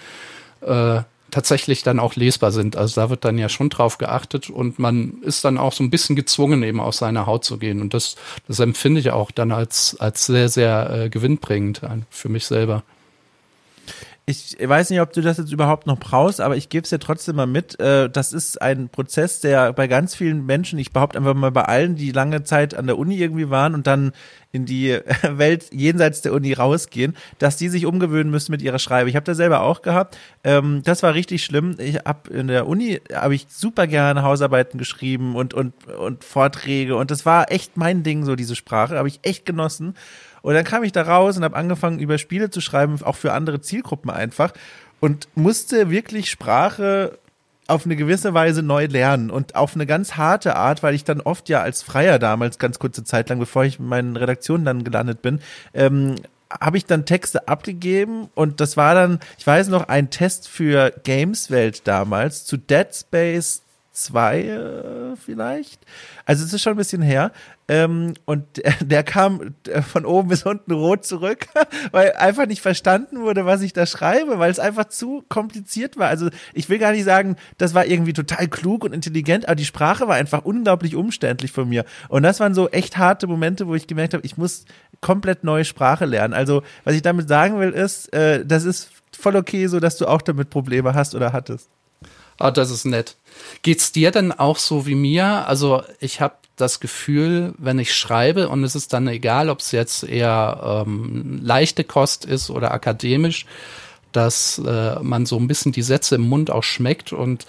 äh, tatsächlich dann auch lesbar sind. Also da wird dann ja schon drauf geachtet und man ist dann auch so ein bisschen gezwungen, eben aus seiner Haut zu gehen. Und das, das empfinde ich auch dann als, als sehr, sehr äh, gewinnbringend äh, für mich selber. Ich weiß nicht, ob du das jetzt überhaupt noch brauchst, aber ich gebe es dir trotzdem mal mit. Äh, Das ist ein Prozess, der bei ganz vielen Menschen, ich behaupte einfach mal bei allen, die lange Zeit an der Uni irgendwie waren und dann in die Welt jenseits der Uni rausgehen, dass die sich umgewöhnen müssen mit ihrer Schreibe. Ich habe das selber auch gehabt. Ähm, Das war richtig schlimm. Ich habe in der Uni habe ich super gerne Hausarbeiten geschrieben und und und Vorträge und das war echt mein Ding so diese Sprache, habe ich echt genossen. Und dann kam ich da raus und habe angefangen, über Spiele zu schreiben, auch für andere Zielgruppen einfach. Und musste wirklich Sprache auf eine gewisse Weise neu lernen und auf eine ganz harte Art, weil ich dann oft ja als Freier damals, ganz kurze Zeit lang, bevor ich in meinen Redaktionen dann gelandet bin, ähm, habe ich dann Texte abgegeben und das war dann, ich weiß noch, ein Test für Gameswelt damals zu Dead Space 2 äh, vielleicht. Also es ist schon ein bisschen her. Ähm, und der, der kam äh, von oben bis unten rot zurück, weil einfach nicht verstanden wurde, was ich da schreibe, weil es einfach zu kompliziert war. Also ich will gar nicht sagen, das war irgendwie total klug und intelligent, aber die Sprache war einfach unglaublich umständlich von mir. Und das waren so echt harte Momente, wo ich gemerkt habe, ich muss komplett neue Sprache lernen. Also was ich damit sagen will, ist, äh, das ist voll okay, so dass du auch damit Probleme hast oder hattest. Ah, das ist nett. Geht's dir denn auch so wie mir? Also ich habe das Gefühl, wenn ich schreibe und es ist dann egal, ob es jetzt eher ähm, leichte Kost ist oder akademisch, dass äh, man so ein bisschen die Sätze im Mund auch schmeckt und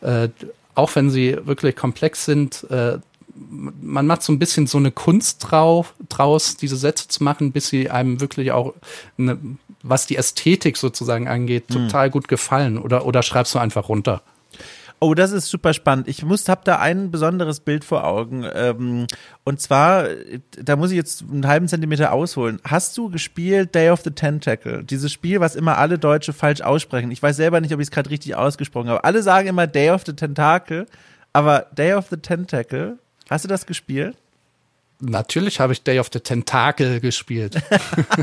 äh, auch wenn sie wirklich komplex sind, äh, man macht so ein bisschen so eine Kunst drauf, draus, diese Sätze zu machen, bis sie einem wirklich auch, eine, was die Ästhetik sozusagen angeht, mhm. total gut gefallen. Oder, oder schreibst du einfach runter? Oh, das ist super spannend. Ich muss, hab da ein besonderes Bild vor Augen. Ähm, und zwar, da muss ich jetzt einen halben Zentimeter ausholen. Hast du gespielt Day of the Tentacle? Dieses Spiel, was immer alle Deutsche falsch aussprechen. Ich weiß selber nicht, ob ich es gerade richtig ausgesprochen habe. Alle sagen immer Day of the Tentacle, aber Day of the Tentacle Hast du das gespielt? Natürlich habe ich Day of the Tentacle gespielt.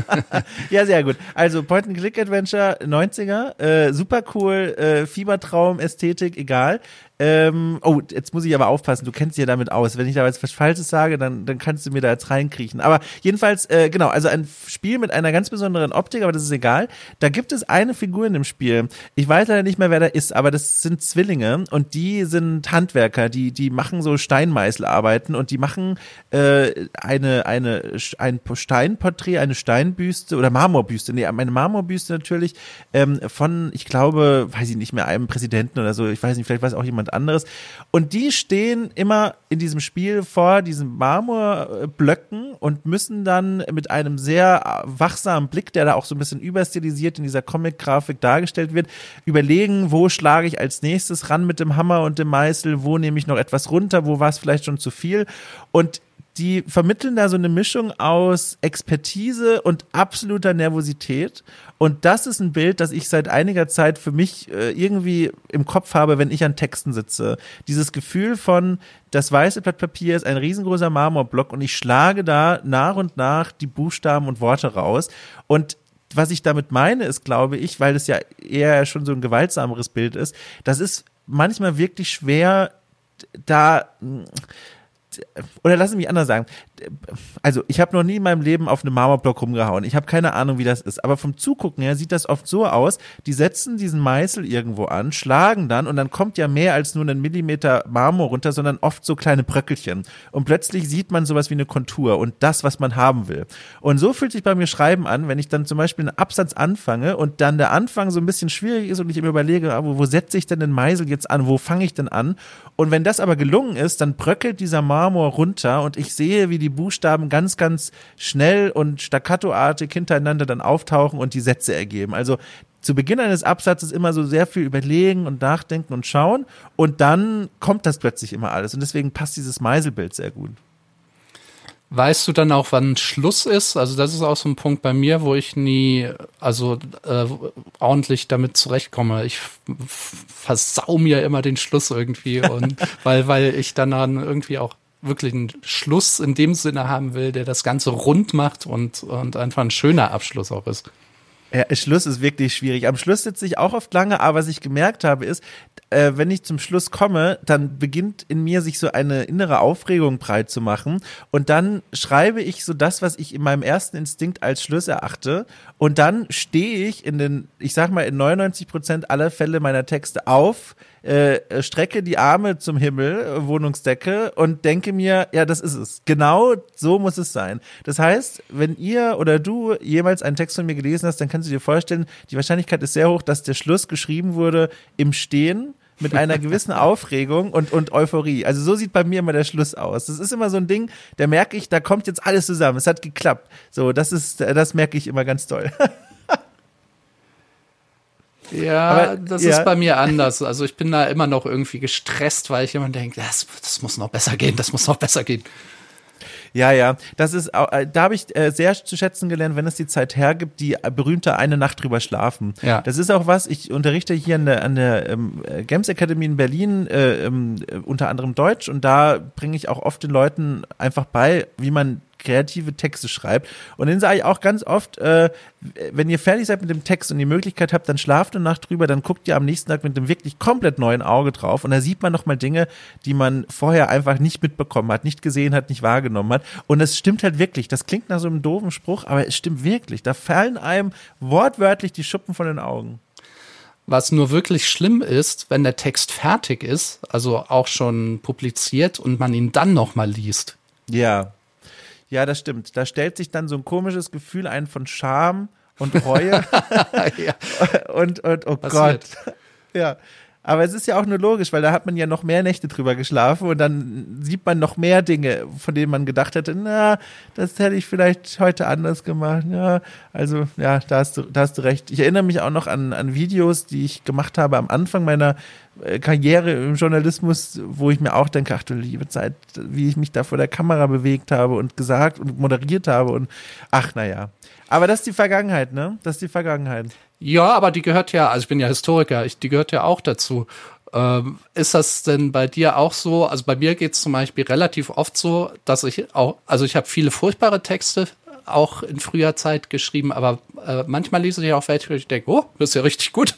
ja, sehr gut. Also Point-and-Click-Adventure 90er, äh, super cool, äh, Fiebertraum, Ästhetik, egal. Ähm, oh, jetzt muss ich aber aufpassen, du kennst dich ja damit aus. Wenn ich da jetzt was Falsches sage, dann, dann kannst du mir da jetzt reinkriechen. Aber jedenfalls, äh, genau, also ein Spiel mit einer ganz besonderen Optik, aber das ist egal. Da gibt es eine Figur in dem Spiel. Ich weiß leider nicht mehr, wer da ist, aber das sind Zwillinge und die sind Handwerker, die, die machen so Steinmeißelarbeiten und die machen äh, eine, eine, ein Steinporträt, eine Steinbüste oder Marmorbüste, nee, eine Marmorbüste natürlich, ähm, von, ich glaube, weiß ich nicht mehr, einem Präsidenten oder so, ich weiß nicht, vielleicht weiß auch jemand anderes. Und die stehen immer in diesem Spiel vor diesen Marmorblöcken und müssen dann mit einem sehr wachsamen Blick, der da auch so ein bisschen überstilisiert in dieser Comic-Grafik dargestellt wird, überlegen, wo schlage ich als nächstes ran mit dem Hammer und dem Meißel, wo nehme ich noch etwas runter, wo war es vielleicht schon zu viel. Und die vermitteln da so eine Mischung aus Expertise und absoluter Nervosität. Und das ist ein Bild, das ich seit einiger Zeit für mich äh, irgendwie im Kopf habe, wenn ich an Texten sitze. Dieses Gefühl von, das weiße Blatt Papier ist ein riesengroßer Marmorblock und ich schlage da nach und nach die Buchstaben und Worte raus. Und was ich damit meine, ist, glaube ich, weil es ja eher schon so ein gewaltsameres Bild ist, das ist manchmal wirklich schwer, da oder lass mich anders sagen. Also, ich habe noch nie in meinem Leben auf einem Marmorblock rumgehauen. Ich habe keine Ahnung, wie das ist. Aber vom Zugucken her sieht das oft so aus, die setzen diesen Meißel irgendwo an, schlagen dann und dann kommt ja mehr als nur ein Millimeter Marmor runter, sondern oft so kleine Bröckelchen. Und plötzlich sieht man sowas wie eine Kontur und das, was man haben will. Und so fühlt sich bei mir Schreiben an, wenn ich dann zum Beispiel einen Absatz anfange und dann der Anfang so ein bisschen schwierig ist und ich mir überlege, ah, wo, wo setze ich denn den Meißel jetzt an? Wo fange ich denn an? Und wenn das aber gelungen ist, dann bröckelt dieser Marmor runter und ich sehe, wie die Buchstaben ganz, ganz schnell und staccatoartig hintereinander dann auftauchen und die Sätze ergeben. Also zu Beginn eines Absatzes immer so sehr viel überlegen und nachdenken und schauen und dann kommt das plötzlich immer alles und deswegen passt dieses Meiselbild sehr gut. Weißt du dann auch, wann Schluss ist? Also das ist auch so ein Punkt bei mir, wo ich nie, also äh, ordentlich damit zurechtkomme. Ich versau mir immer den Schluss irgendwie und weil weil ich dann, dann irgendwie auch wirklich einen Schluss in dem Sinne haben will, der das Ganze rund macht und, und einfach ein schöner Abschluss auch ist. Ja, Schluss ist wirklich schwierig. Am Schluss sitze ich auch oft lange, aber was ich gemerkt habe, ist, äh, wenn ich zum Schluss komme, dann beginnt in mir sich so eine innere Aufregung breit zu machen. Und dann schreibe ich so das, was ich in meinem ersten Instinkt als Schluss erachte. Und dann stehe ich in den, ich sag mal, in 99 Prozent aller Fälle meiner Texte auf, äh, strecke die Arme zum Himmel, äh, Wohnungsdecke und denke mir, ja, das ist es. Genau so muss es sein. Das heißt, wenn ihr oder du jemals einen Text von mir gelesen hast, dann kannst du dir vorstellen, die Wahrscheinlichkeit ist sehr hoch, dass der Schluss geschrieben wurde im Stehen mit einer gewissen Aufregung und, und Euphorie. Also so sieht bei mir immer der Schluss aus. Das ist immer so ein Ding, da merke ich, da kommt jetzt alles zusammen. Es hat geklappt. So, das ist, das merke ich immer ganz toll. Ja, Aber, das ja. ist bei mir anders. Also ich bin da immer noch irgendwie gestresst, weil ich immer denke, das, das muss noch besser gehen, das muss noch besser gehen. Ja, ja, das ist, äh, da habe ich äh, sehr zu schätzen gelernt, wenn es die Zeit hergibt, die berühmte eine Nacht drüber schlafen. Ja. Das ist auch was, ich unterrichte hier an der, an der ähm, Games Academy in Berlin äh, ähm, unter anderem Deutsch und da bringe ich auch oft den Leuten einfach bei, wie man kreative Texte schreibt. Und den sage ich auch ganz oft, äh, wenn ihr fertig seid mit dem Text und die Möglichkeit habt, dann schlaft eine Nacht drüber, dann guckt ihr am nächsten Tag mit einem wirklich komplett neuen Auge drauf und da sieht man nochmal Dinge, die man vorher einfach nicht mitbekommen hat, nicht gesehen hat, nicht wahrgenommen hat. Und es stimmt halt wirklich. Das klingt nach so einem doofen Spruch, aber es stimmt wirklich. Da fallen einem wortwörtlich die Schuppen von den Augen. Was nur wirklich schlimm ist, wenn der Text fertig ist, also auch schon publiziert und man ihn dann nochmal liest. Ja. Ja, das stimmt. Da stellt sich dann so ein komisches Gefühl ein von Scham und Reue. ja. und, und, oh Passiert. Gott. Ja. Aber es ist ja auch nur logisch, weil da hat man ja noch mehr Nächte drüber geschlafen und dann sieht man noch mehr Dinge, von denen man gedacht hätte, na, das hätte ich vielleicht heute anders gemacht. Ja, also ja, da hast du, da hast du recht. Ich erinnere mich auch noch an, an Videos, die ich gemacht habe am Anfang meiner äh, Karriere im Journalismus, wo ich mir auch denke, ach du liebe Zeit, wie ich mich da vor der Kamera bewegt habe und gesagt und moderiert habe und ach naja. Aber das ist die Vergangenheit, ne? Das ist die Vergangenheit. Ja, aber die gehört ja, also ich bin ja Historiker, ich, die gehört ja auch dazu. Ähm, ist das denn bei dir auch so? Also bei mir geht es zum Beispiel relativ oft so, dass ich auch, also ich habe viele furchtbare Texte auch in früher Zeit geschrieben, aber äh, manchmal lese ich auch welche, ich denke, oh, das ist ja richtig gut.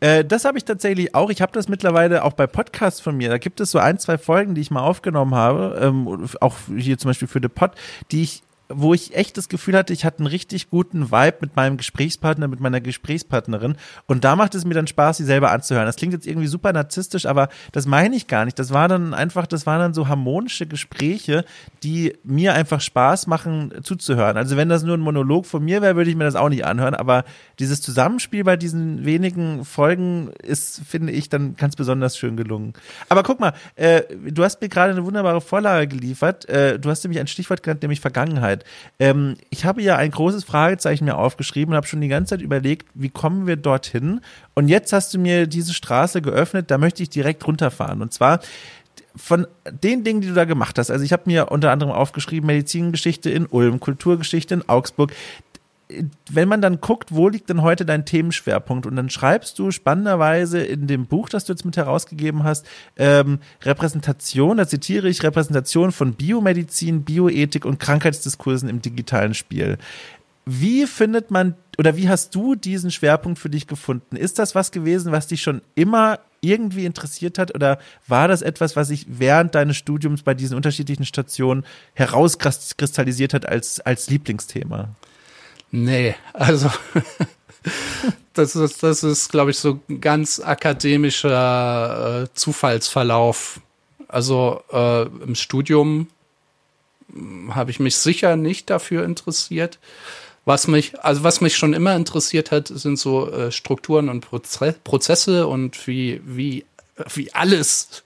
Äh, das habe ich tatsächlich auch. Ich habe das mittlerweile auch bei Podcasts von mir. Da gibt es so ein, zwei Folgen, die ich mal aufgenommen habe, ähm, auch hier zum Beispiel für The Pod, die ich wo ich echt das Gefühl hatte, ich hatte einen richtig guten Vibe mit meinem Gesprächspartner, mit meiner Gesprächspartnerin. Und da macht es mir dann Spaß, sie selber anzuhören. Das klingt jetzt irgendwie super narzisstisch, aber das meine ich gar nicht. Das war dann einfach, das waren dann so harmonische Gespräche, die mir einfach Spaß machen zuzuhören. Also wenn das nur ein Monolog von mir wäre, würde ich mir das auch nicht anhören. Aber dieses Zusammenspiel bei diesen wenigen Folgen ist, finde ich, dann ganz besonders schön gelungen. Aber guck mal, äh, du hast mir gerade eine wunderbare Vorlage geliefert. Äh, du hast nämlich ein Stichwort genannt, nämlich Vergangenheit. Zeit. Ähm, ich habe ja ein großes Fragezeichen mir aufgeschrieben und habe schon die ganze Zeit überlegt, wie kommen wir dorthin? Und jetzt hast du mir diese Straße geöffnet, da möchte ich direkt runterfahren. Und zwar von den Dingen, die du da gemacht hast, also ich habe mir unter anderem aufgeschrieben, Medizingeschichte in Ulm, Kulturgeschichte in Augsburg, wenn man dann guckt, wo liegt denn heute dein Themenschwerpunkt? Und dann schreibst du spannenderweise in dem Buch, das du jetzt mit herausgegeben hast, ähm, Repräsentation, da zitiere ich, Repräsentation von Biomedizin, Bioethik und Krankheitsdiskursen im digitalen Spiel. Wie findet man oder wie hast du diesen Schwerpunkt für dich gefunden? Ist das was gewesen, was dich schon immer irgendwie interessiert hat oder war das etwas, was sich während deines Studiums bei diesen unterschiedlichen Stationen herauskristallisiert hat als, als Lieblingsthema? Nee, also das ist, das ist, glaube ich, so ein ganz akademischer äh, Zufallsverlauf. Also äh, im Studium hm, habe ich mich sicher nicht dafür interessiert. Was mich, also was mich schon immer interessiert hat, sind so äh, Strukturen und Proze Prozesse und wie, wie, wie alles,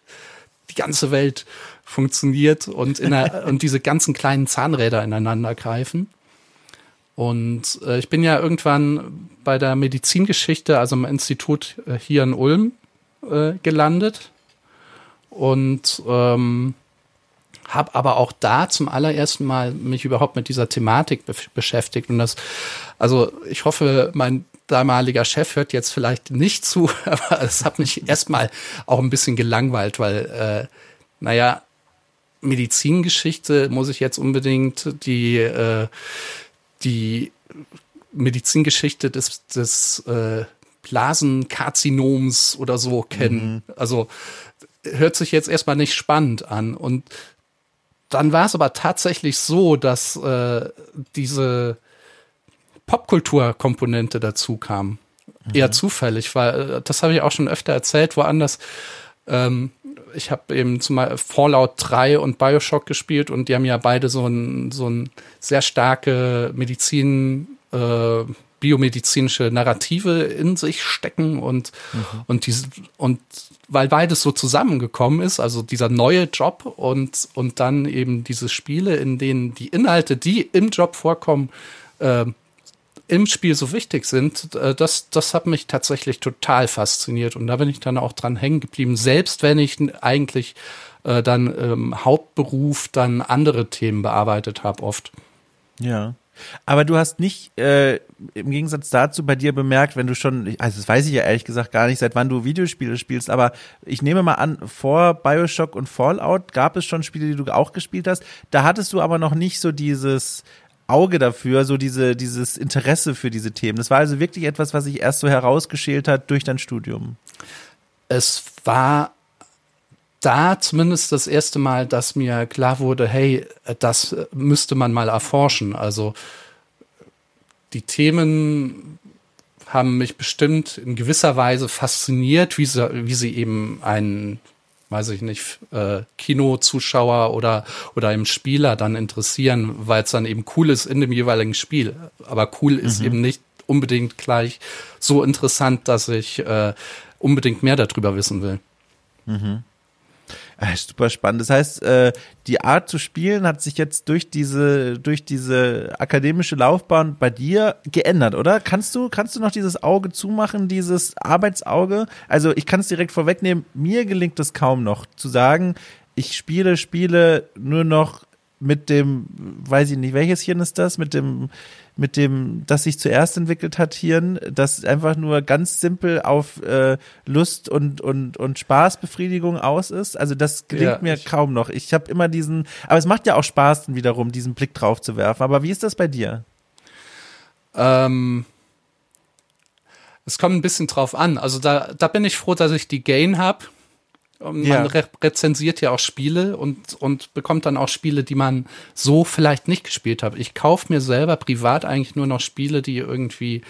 die ganze Welt funktioniert und, in der, und diese ganzen kleinen Zahnräder ineinander greifen. Und äh, ich bin ja irgendwann bei der Medizingeschichte, also im Institut äh, hier in Ulm, äh, gelandet. Und ähm, habe aber auch da zum allerersten Mal mich überhaupt mit dieser Thematik be beschäftigt. Und das, also ich hoffe, mein damaliger Chef hört jetzt vielleicht nicht zu, aber es hat mich erstmal auch ein bisschen gelangweilt, weil, äh, naja, Medizingeschichte muss ich jetzt unbedingt die äh, die Medizingeschichte des, des äh, Blasenkarzinoms oder so kennen. Mhm. Also hört sich jetzt erstmal nicht spannend an. Und dann war es aber tatsächlich so, dass äh, diese Popkulturkomponente dazu kam. Mhm. Eher zufällig, weil äh, das habe ich auch schon öfter erzählt, woanders. Ähm, ich habe eben zum Beispiel Fallout 3 und Bioshock gespielt und die haben ja beide so ein, so ein sehr starke Medizin, äh, biomedizinische Narrative in sich stecken und, mhm. und diese, und weil beides so zusammengekommen ist, also dieser neue Job und, und dann eben diese Spiele, in denen die Inhalte, die im Job vorkommen, äh, im Spiel so wichtig sind, äh, das, das hat mich tatsächlich total fasziniert. Und da bin ich dann auch dran hängen geblieben, selbst wenn ich eigentlich äh, dann ähm, Hauptberuf dann andere Themen bearbeitet habe, oft. Ja. Aber du hast nicht äh, im Gegensatz dazu bei dir bemerkt, wenn du schon, also das weiß ich ja ehrlich gesagt gar nicht, seit wann du Videospiele spielst, aber ich nehme mal an, vor Bioshock und Fallout gab es schon Spiele, die du auch gespielt hast. Da hattest du aber noch nicht so dieses Auge dafür, so diese, dieses Interesse für diese Themen. Das war also wirklich etwas, was sich erst so herausgeschält hat durch dein Studium. Es war da zumindest das erste Mal, dass mir klar wurde, hey, das müsste man mal erforschen. Also die Themen haben mich bestimmt in gewisser Weise fasziniert, wie sie, wie sie eben einen, weiß ich nicht, äh, Kinozuschauer oder, oder im Spieler dann interessieren, weil es dann eben cool ist in dem jeweiligen Spiel. Aber cool ist mhm. eben nicht unbedingt gleich so interessant, dass ich äh, unbedingt mehr darüber wissen will. Mhm. Äh, super spannend. Das heißt, äh, die Art zu spielen hat sich jetzt durch diese, durch diese akademische Laufbahn bei dir geändert, oder? Kannst du, kannst du noch dieses Auge zumachen, dieses Arbeitsauge? Also ich kann es direkt vorwegnehmen, mir gelingt es kaum noch zu sagen, ich spiele Spiele nur noch mit dem, weiß ich nicht, welches Hirn ist das? Mit dem, mit dem, das sich zuerst entwickelt hat, Hirn, das einfach nur ganz simpel auf äh, Lust und, und, und Spaßbefriedigung aus ist. Also das gelingt ja, mir kaum noch. Ich habe immer diesen, aber es macht ja auch Spaß dann wiederum, diesen Blick drauf zu werfen. Aber wie ist das bei dir? Ähm, es kommt ein bisschen drauf an. Also da, da bin ich froh, dass ich die Gain habe man ja. re rezensiert ja auch Spiele und, und bekommt dann auch Spiele, die man so vielleicht nicht gespielt hat. Ich kaufe mir selber privat eigentlich nur noch Spiele, die irgendwie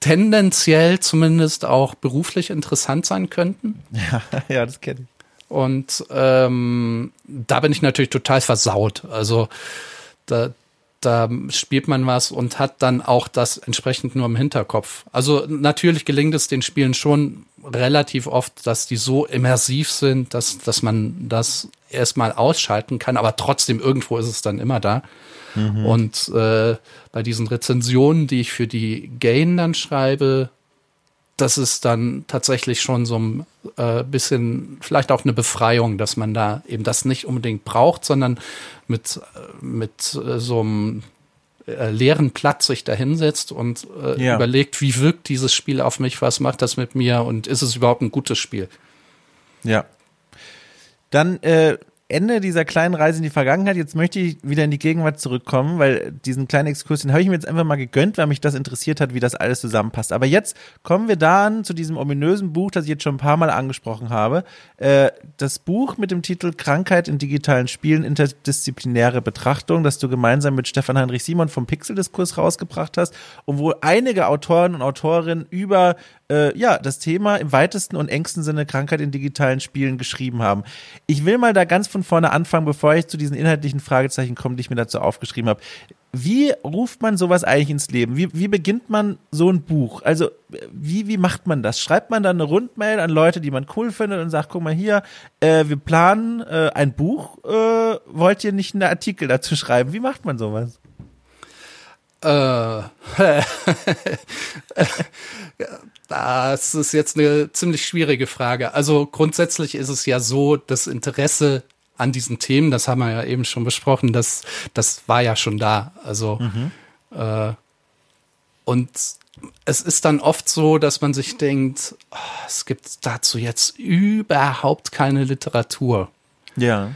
tendenziell zumindest auch beruflich interessant sein könnten. Ja, ja das kenne ich. Und ähm, da bin ich natürlich total versaut. Also da, da spielt man was und hat dann auch das entsprechend nur im Hinterkopf. Also natürlich gelingt es den Spielen schon relativ oft, dass die so immersiv sind, dass, dass man das erstmal ausschalten kann, aber trotzdem irgendwo ist es dann immer da. Mhm. Und äh, bei diesen Rezensionen, die ich für die Gain dann schreibe, das ist dann tatsächlich schon so ein äh, bisschen, vielleicht auch eine Befreiung, dass man da eben das nicht unbedingt braucht, sondern mit, äh, mit äh, so einem äh, leeren Platz sich da hinsetzt und äh, ja. überlegt, wie wirkt dieses Spiel auf mich, was macht das mit mir und ist es überhaupt ein gutes Spiel? Ja. Dann äh, Ende dieser kleinen Reise in die Vergangenheit. Jetzt möchte ich wieder in die Gegenwart zurückkommen, weil diesen kleinen Exkurs, den habe ich mir jetzt einfach mal gegönnt, weil mich das interessiert hat, wie das alles zusammenpasst. Aber jetzt kommen wir dann zu diesem ominösen Buch, das ich jetzt schon ein paar Mal angesprochen habe. Äh, das Buch mit dem Titel Krankheit in digitalen Spielen, interdisziplinäre Betrachtung, das du gemeinsam mit Stefan Heinrich Simon vom Pixeldiskurs rausgebracht hast und wo einige Autoren und Autorinnen über äh, ja, das Thema im weitesten und engsten Sinne Krankheit in digitalen Spielen geschrieben haben. Ich will mal da ganz von vorne anfangen, bevor ich zu diesen inhaltlichen Fragezeichen komme, die ich mir dazu aufgeschrieben habe. Wie ruft man sowas eigentlich ins Leben? Wie, wie beginnt man so ein Buch? Also, wie, wie macht man das? Schreibt man dann eine Rundmail an Leute, die man cool findet und sagt, guck mal hier, äh, wir planen äh, ein Buch, äh, wollt ihr nicht einen Artikel dazu schreiben? Wie macht man sowas? Äh, das ist jetzt eine ziemlich schwierige Frage. Also grundsätzlich ist es ja so, das Interesse an diesen Themen, das haben wir ja eben schon besprochen, das, das war ja schon da. Also mhm. äh, und es ist dann oft so, dass man sich denkt, oh, es gibt dazu jetzt überhaupt keine Literatur. Ja.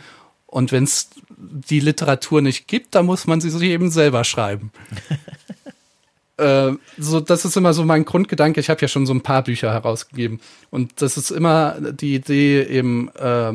Und wenn es die Literatur nicht gibt, dann muss man sie sich eben selber schreiben. äh, so, das ist immer so mein Grundgedanke. Ich habe ja schon so ein paar Bücher herausgegeben. Und das ist immer die Idee, eben äh,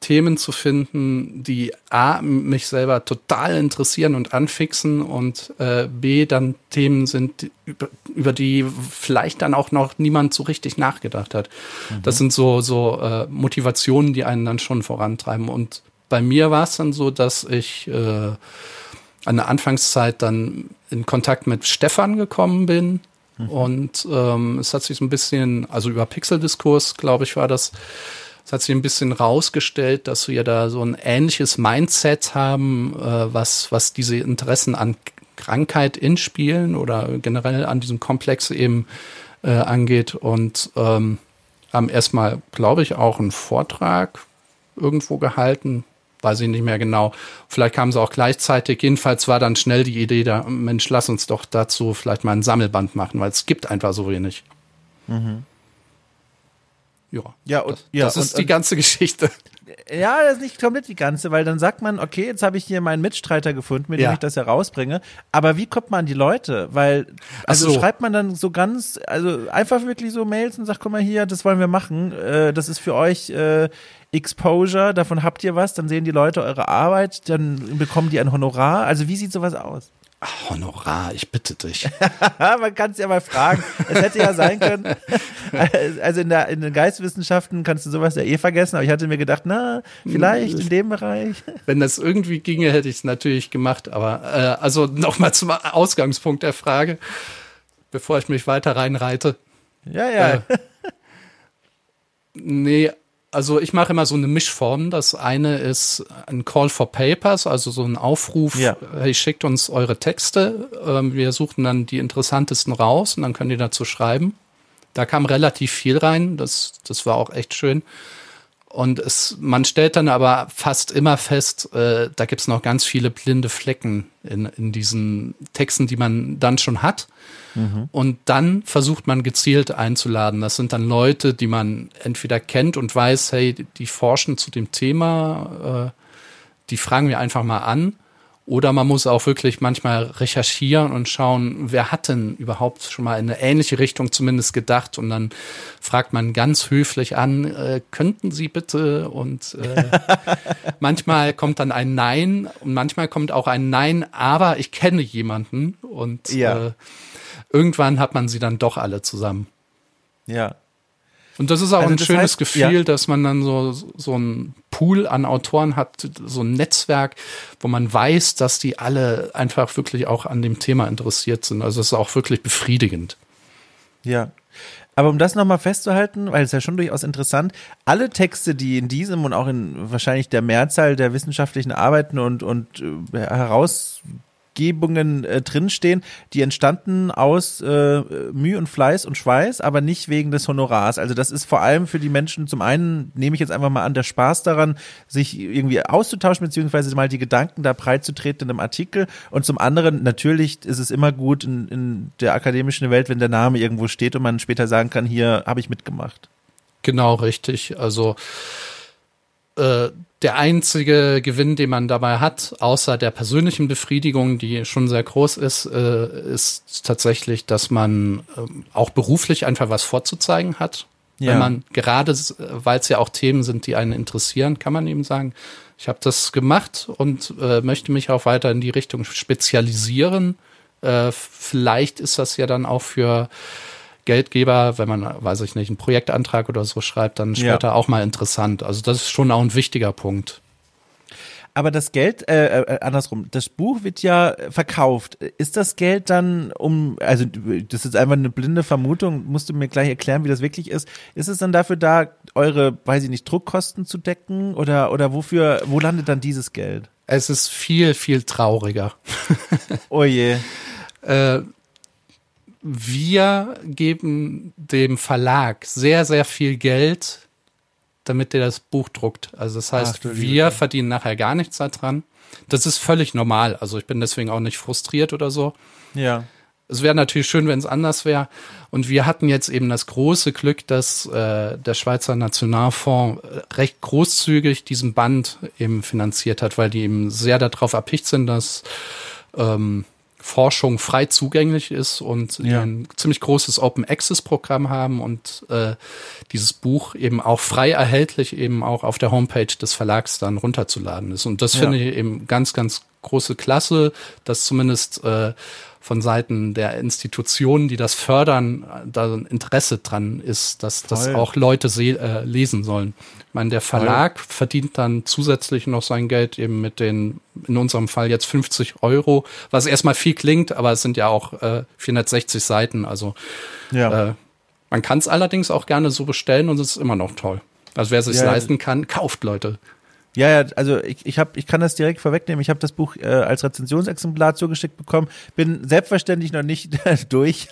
Themen zu finden, die A, mich selber total interessieren und anfixen und äh, B, dann Themen sind, über, über die vielleicht dann auch noch niemand so richtig nachgedacht hat. Mhm. Das sind so, so äh, Motivationen, die einen dann schon vorantreiben. Und bei mir war es dann so, dass ich äh, an der Anfangszeit dann in Kontakt mit Stefan gekommen bin. Mhm. Und ähm, es hat sich so ein bisschen, also über Pixel-Diskurs, glaube ich, war das, es hat sich ein bisschen rausgestellt, dass wir da so ein ähnliches Mindset haben, äh, was, was diese Interessen an Krankheit in Spielen oder generell an diesem Komplex eben äh, angeht. Und ähm, haben erstmal, glaube ich, auch einen Vortrag irgendwo gehalten, weiß ich nicht mehr genau. Vielleicht kamen sie auch gleichzeitig. Jedenfalls war dann schnell die Idee da, Mensch, lass uns doch dazu vielleicht mal ein Sammelband machen, weil es gibt einfach so wenig. Mhm. Ja, ja, und, das, ja, das ist und, die ganze Geschichte. Ja, das ist nicht komplett die ganze, weil dann sagt man, okay, jetzt habe ich hier meinen Mitstreiter gefunden, mit ja. dem ich das herausbringe. Aber wie kommt man an die Leute? Weil, also so. schreibt man dann so ganz, also einfach wirklich so Mails und sagt, guck mal hier, das wollen wir machen. Äh, das ist für euch äh, Exposure, davon habt ihr was, dann sehen die Leute eure Arbeit, dann bekommen die ein Honorar. Also wie sieht sowas aus? Ach, Honorar, ich bitte dich. Man kann es ja mal fragen. Es hätte ja sein können. Also in, der, in den Geistwissenschaften kannst du sowas ja eh vergessen, aber ich hatte mir gedacht, na, vielleicht in dem Bereich. Wenn das irgendwie ginge, hätte ich es natürlich gemacht. Aber äh, also nochmal zum Ausgangspunkt der Frage, bevor ich mich weiter reinreite. Ja, ja. Äh, nee, also ich mache immer so eine Mischform. Das eine ist ein Call for Papers, also so ein Aufruf, ja. hey, schickt uns eure Texte. Ähm, wir suchen dann die interessantesten raus und dann können die dazu schreiben. Da kam relativ viel rein, das, das war auch echt schön. Und es, man stellt dann aber fast immer fest, äh, da gibt es noch ganz viele blinde Flecken in, in diesen Texten, die man dann schon hat. Mhm. Und dann versucht man gezielt einzuladen. Das sind dann Leute, die man entweder kennt und weiß, hey, die forschen zu dem Thema, äh, die fragen wir einfach mal an. Oder man muss auch wirklich manchmal recherchieren und schauen, wer hat denn überhaupt schon mal in eine ähnliche Richtung zumindest gedacht. Und dann fragt man ganz höflich an, äh, könnten Sie bitte? Und äh, manchmal kommt dann ein Nein und manchmal kommt auch ein Nein, aber ich kenne jemanden. Und ja. äh, irgendwann hat man sie dann doch alle zusammen. Ja. Und das ist auch also ein schönes heißt, Gefühl, ja. dass man dann so, so ein Pool an Autoren hat, so ein Netzwerk, wo man weiß, dass die alle einfach wirklich auch an dem Thema interessiert sind. Also es ist auch wirklich befriedigend. Ja. Aber um das nochmal festzuhalten, weil es ja schon durchaus interessant, alle Texte, die in diesem und auch in wahrscheinlich der Mehrzahl der wissenschaftlichen Arbeiten und, und äh, heraus Gesetzgebungen äh, drinstehen, die entstanden aus äh, Mühe und Fleiß und Schweiß, aber nicht wegen des Honorars. Also das ist vor allem für die Menschen zum einen, nehme ich jetzt einfach mal an, der Spaß daran, sich irgendwie auszutauschen, beziehungsweise mal die Gedanken da breit zu treten in einem Artikel. Und zum anderen, natürlich ist es immer gut in, in der akademischen Welt, wenn der Name irgendwo steht und man später sagen kann, hier habe ich mitgemacht. Genau, richtig. Also äh, der einzige Gewinn, den man dabei hat, außer der persönlichen Befriedigung, die schon sehr groß ist, äh, ist tatsächlich, dass man äh, auch beruflich einfach was vorzuzeigen hat. Ja. Wenn man gerade, weil es ja auch Themen sind, die einen interessieren, kann man eben sagen, ich habe das gemacht und äh, möchte mich auch weiter in die Richtung spezialisieren. Äh, vielleicht ist das ja dann auch für Geldgeber, wenn man, weiß ich nicht, einen Projektantrag oder so schreibt, dann später ja. auch mal interessant. Also das ist schon auch ein wichtiger Punkt. Aber das Geld, äh, äh, andersrum, das Buch wird ja verkauft. Ist das Geld dann um, also das ist einfach eine blinde Vermutung, musst du mir gleich erklären, wie das wirklich ist. Ist es dann dafür da, eure, weiß ich nicht, Druckkosten zu decken oder, oder wofür, wo landet dann dieses Geld? Es ist viel, viel trauriger. oh je. äh, wir geben dem Verlag sehr, sehr viel Geld, damit der das Buch druckt. Also das heißt, Ach, wir verdienen nachher gar nichts daran. Das ist völlig normal. Also ich bin deswegen auch nicht frustriert oder so. Ja. Es wäre natürlich schön, wenn es anders wäre. Und wir hatten jetzt eben das große Glück, dass äh, der Schweizer Nationalfonds recht großzügig diesen Band eben finanziert hat, weil die eben sehr darauf erpicht sind, dass ähm, Forschung frei zugänglich ist und ja. ein ziemlich großes Open Access Programm haben und äh, dieses Buch eben auch frei erhältlich eben auch auf der Homepage des Verlags dann runterzuladen ist. Und das ja. finde ich eben ganz, ganz große Klasse, dass zumindest äh, von Seiten der Institutionen, die das fördern, da ein Interesse dran ist, dass das auch Leute äh, lesen sollen. Ich meine, der Verlag Toll. verdient dann zusätzlich noch sein Geld eben mit den, in unserem Fall jetzt 50 Euro, was erstmal viel klingt, aber es sind ja auch äh, 460 Seiten. Also ja. äh, man kann es allerdings auch gerne so bestellen und es ist immer noch toll. Also wer sich ja, leisten kann, kauft Leute. Ja, ja, also ich, ich, hab, ich kann das direkt vorwegnehmen. Ich habe das Buch äh, als Rezensionsexemplar zugeschickt bekommen, bin selbstverständlich noch nicht durch.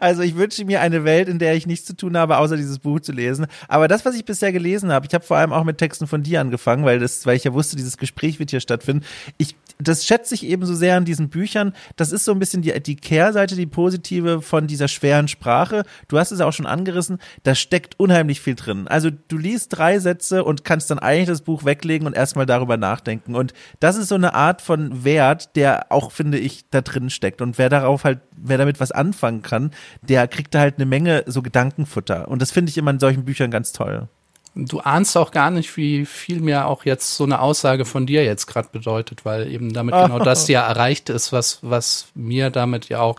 also ich wünsche mir eine Welt, in der ich nichts zu tun habe, außer dieses Buch zu lesen. Aber das, was ich bisher gelesen habe, ich habe vor allem auch mit Texten von dir angefangen, weil das, weil ich ja wusste, dieses Gespräch wird hier stattfinden. Ich, das schätze ich eben so sehr an diesen Büchern. Das ist so ein bisschen die, die Kehrseite, die positive von dieser schweren Sprache. Du hast es auch schon angerissen. Da steckt unheimlich viel drin. Also du liest drei Sätze und kannst dann eigentlich das Buch weg weglegen und erstmal darüber nachdenken. Und das ist so eine Art von Wert, der auch, finde ich, da drin steckt. Und wer darauf halt, wer damit was anfangen kann, der kriegt da halt eine Menge so Gedankenfutter. Und das finde ich immer in solchen Büchern ganz toll. Du ahnst auch gar nicht, wie viel mir auch jetzt so eine Aussage von dir jetzt gerade bedeutet, weil eben damit genau das ja erreicht ist, was, was mir damit ja auch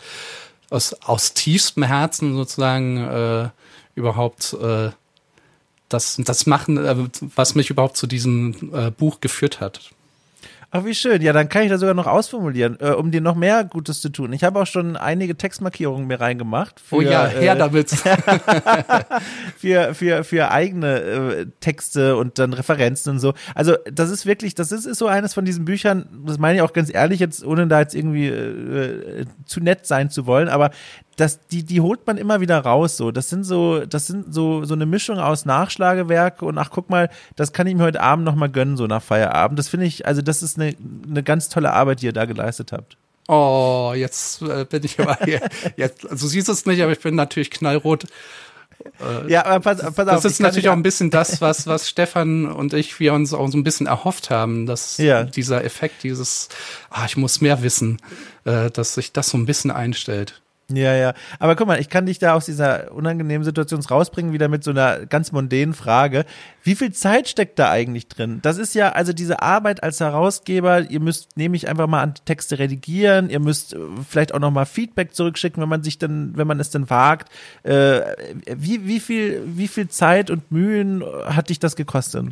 aus, aus tiefstem Herzen sozusagen äh, überhaupt äh, das, das machen, äh, was mich überhaupt zu diesem äh, Buch geführt hat. Ach, wie schön. Ja, dann kann ich das sogar noch ausformulieren, äh, um dir noch mehr Gutes zu tun. Ich habe auch schon einige Textmarkierungen mir reingemacht. Für, oh ja, her äh, damit. für, für, für eigene äh, Texte und dann Referenzen und so. Also, das ist wirklich, das ist, ist so eines von diesen Büchern, das meine ich auch ganz ehrlich, jetzt, ohne da jetzt irgendwie äh, zu nett sein zu wollen, aber das, die, die holt man immer wieder raus. So, das sind so, das sind so, so eine Mischung aus Nachschlagewerke und ach, guck mal, das kann ich mir heute Abend noch mal gönnen, so nach Feierabend. Das finde ich, also das ist eine, eine ganz tolle Arbeit, die ihr da geleistet habt. Oh, jetzt äh, bin ich aber hier. Jetzt, also siehst es nicht, aber ich bin natürlich knallrot. Äh, ja, aber pass, pass das auf. Das ist natürlich auch ein bisschen das, was, was Stefan und ich, wir uns auch so ein bisschen erhofft haben, dass ja. dieser Effekt, dieses, ah, ich muss mehr wissen, äh, dass sich das so ein bisschen einstellt. Ja, ja. Aber guck mal, ich kann dich da aus dieser unangenehmen Situation rausbringen, wieder mit so einer ganz mondänen Frage. Wie viel Zeit steckt da eigentlich drin? Das ist ja, also diese Arbeit als Herausgeber, ihr müsst nämlich einfach mal an Texte redigieren, ihr müsst äh, vielleicht auch nochmal Feedback zurückschicken, wenn man sich dann, wenn man es dann wagt. Äh, wie, wie viel, wie viel Zeit und Mühen hat dich das gekostet?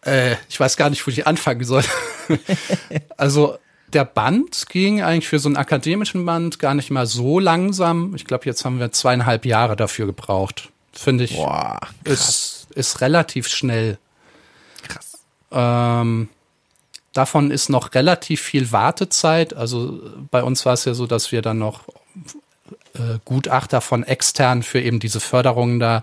Äh, ich weiß gar nicht, wo ich anfangen soll. also der Band ging eigentlich für so einen akademischen Band gar nicht mal so langsam. Ich glaube, jetzt haben wir zweieinhalb Jahre dafür gebraucht. Finde ich. Boah, ist, ist relativ schnell. Krass. Ähm, davon ist noch relativ viel Wartezeit. Also bei uns war es ja so, dass wir dann noch äh, Gutachter von extern für eben diese Förderungen da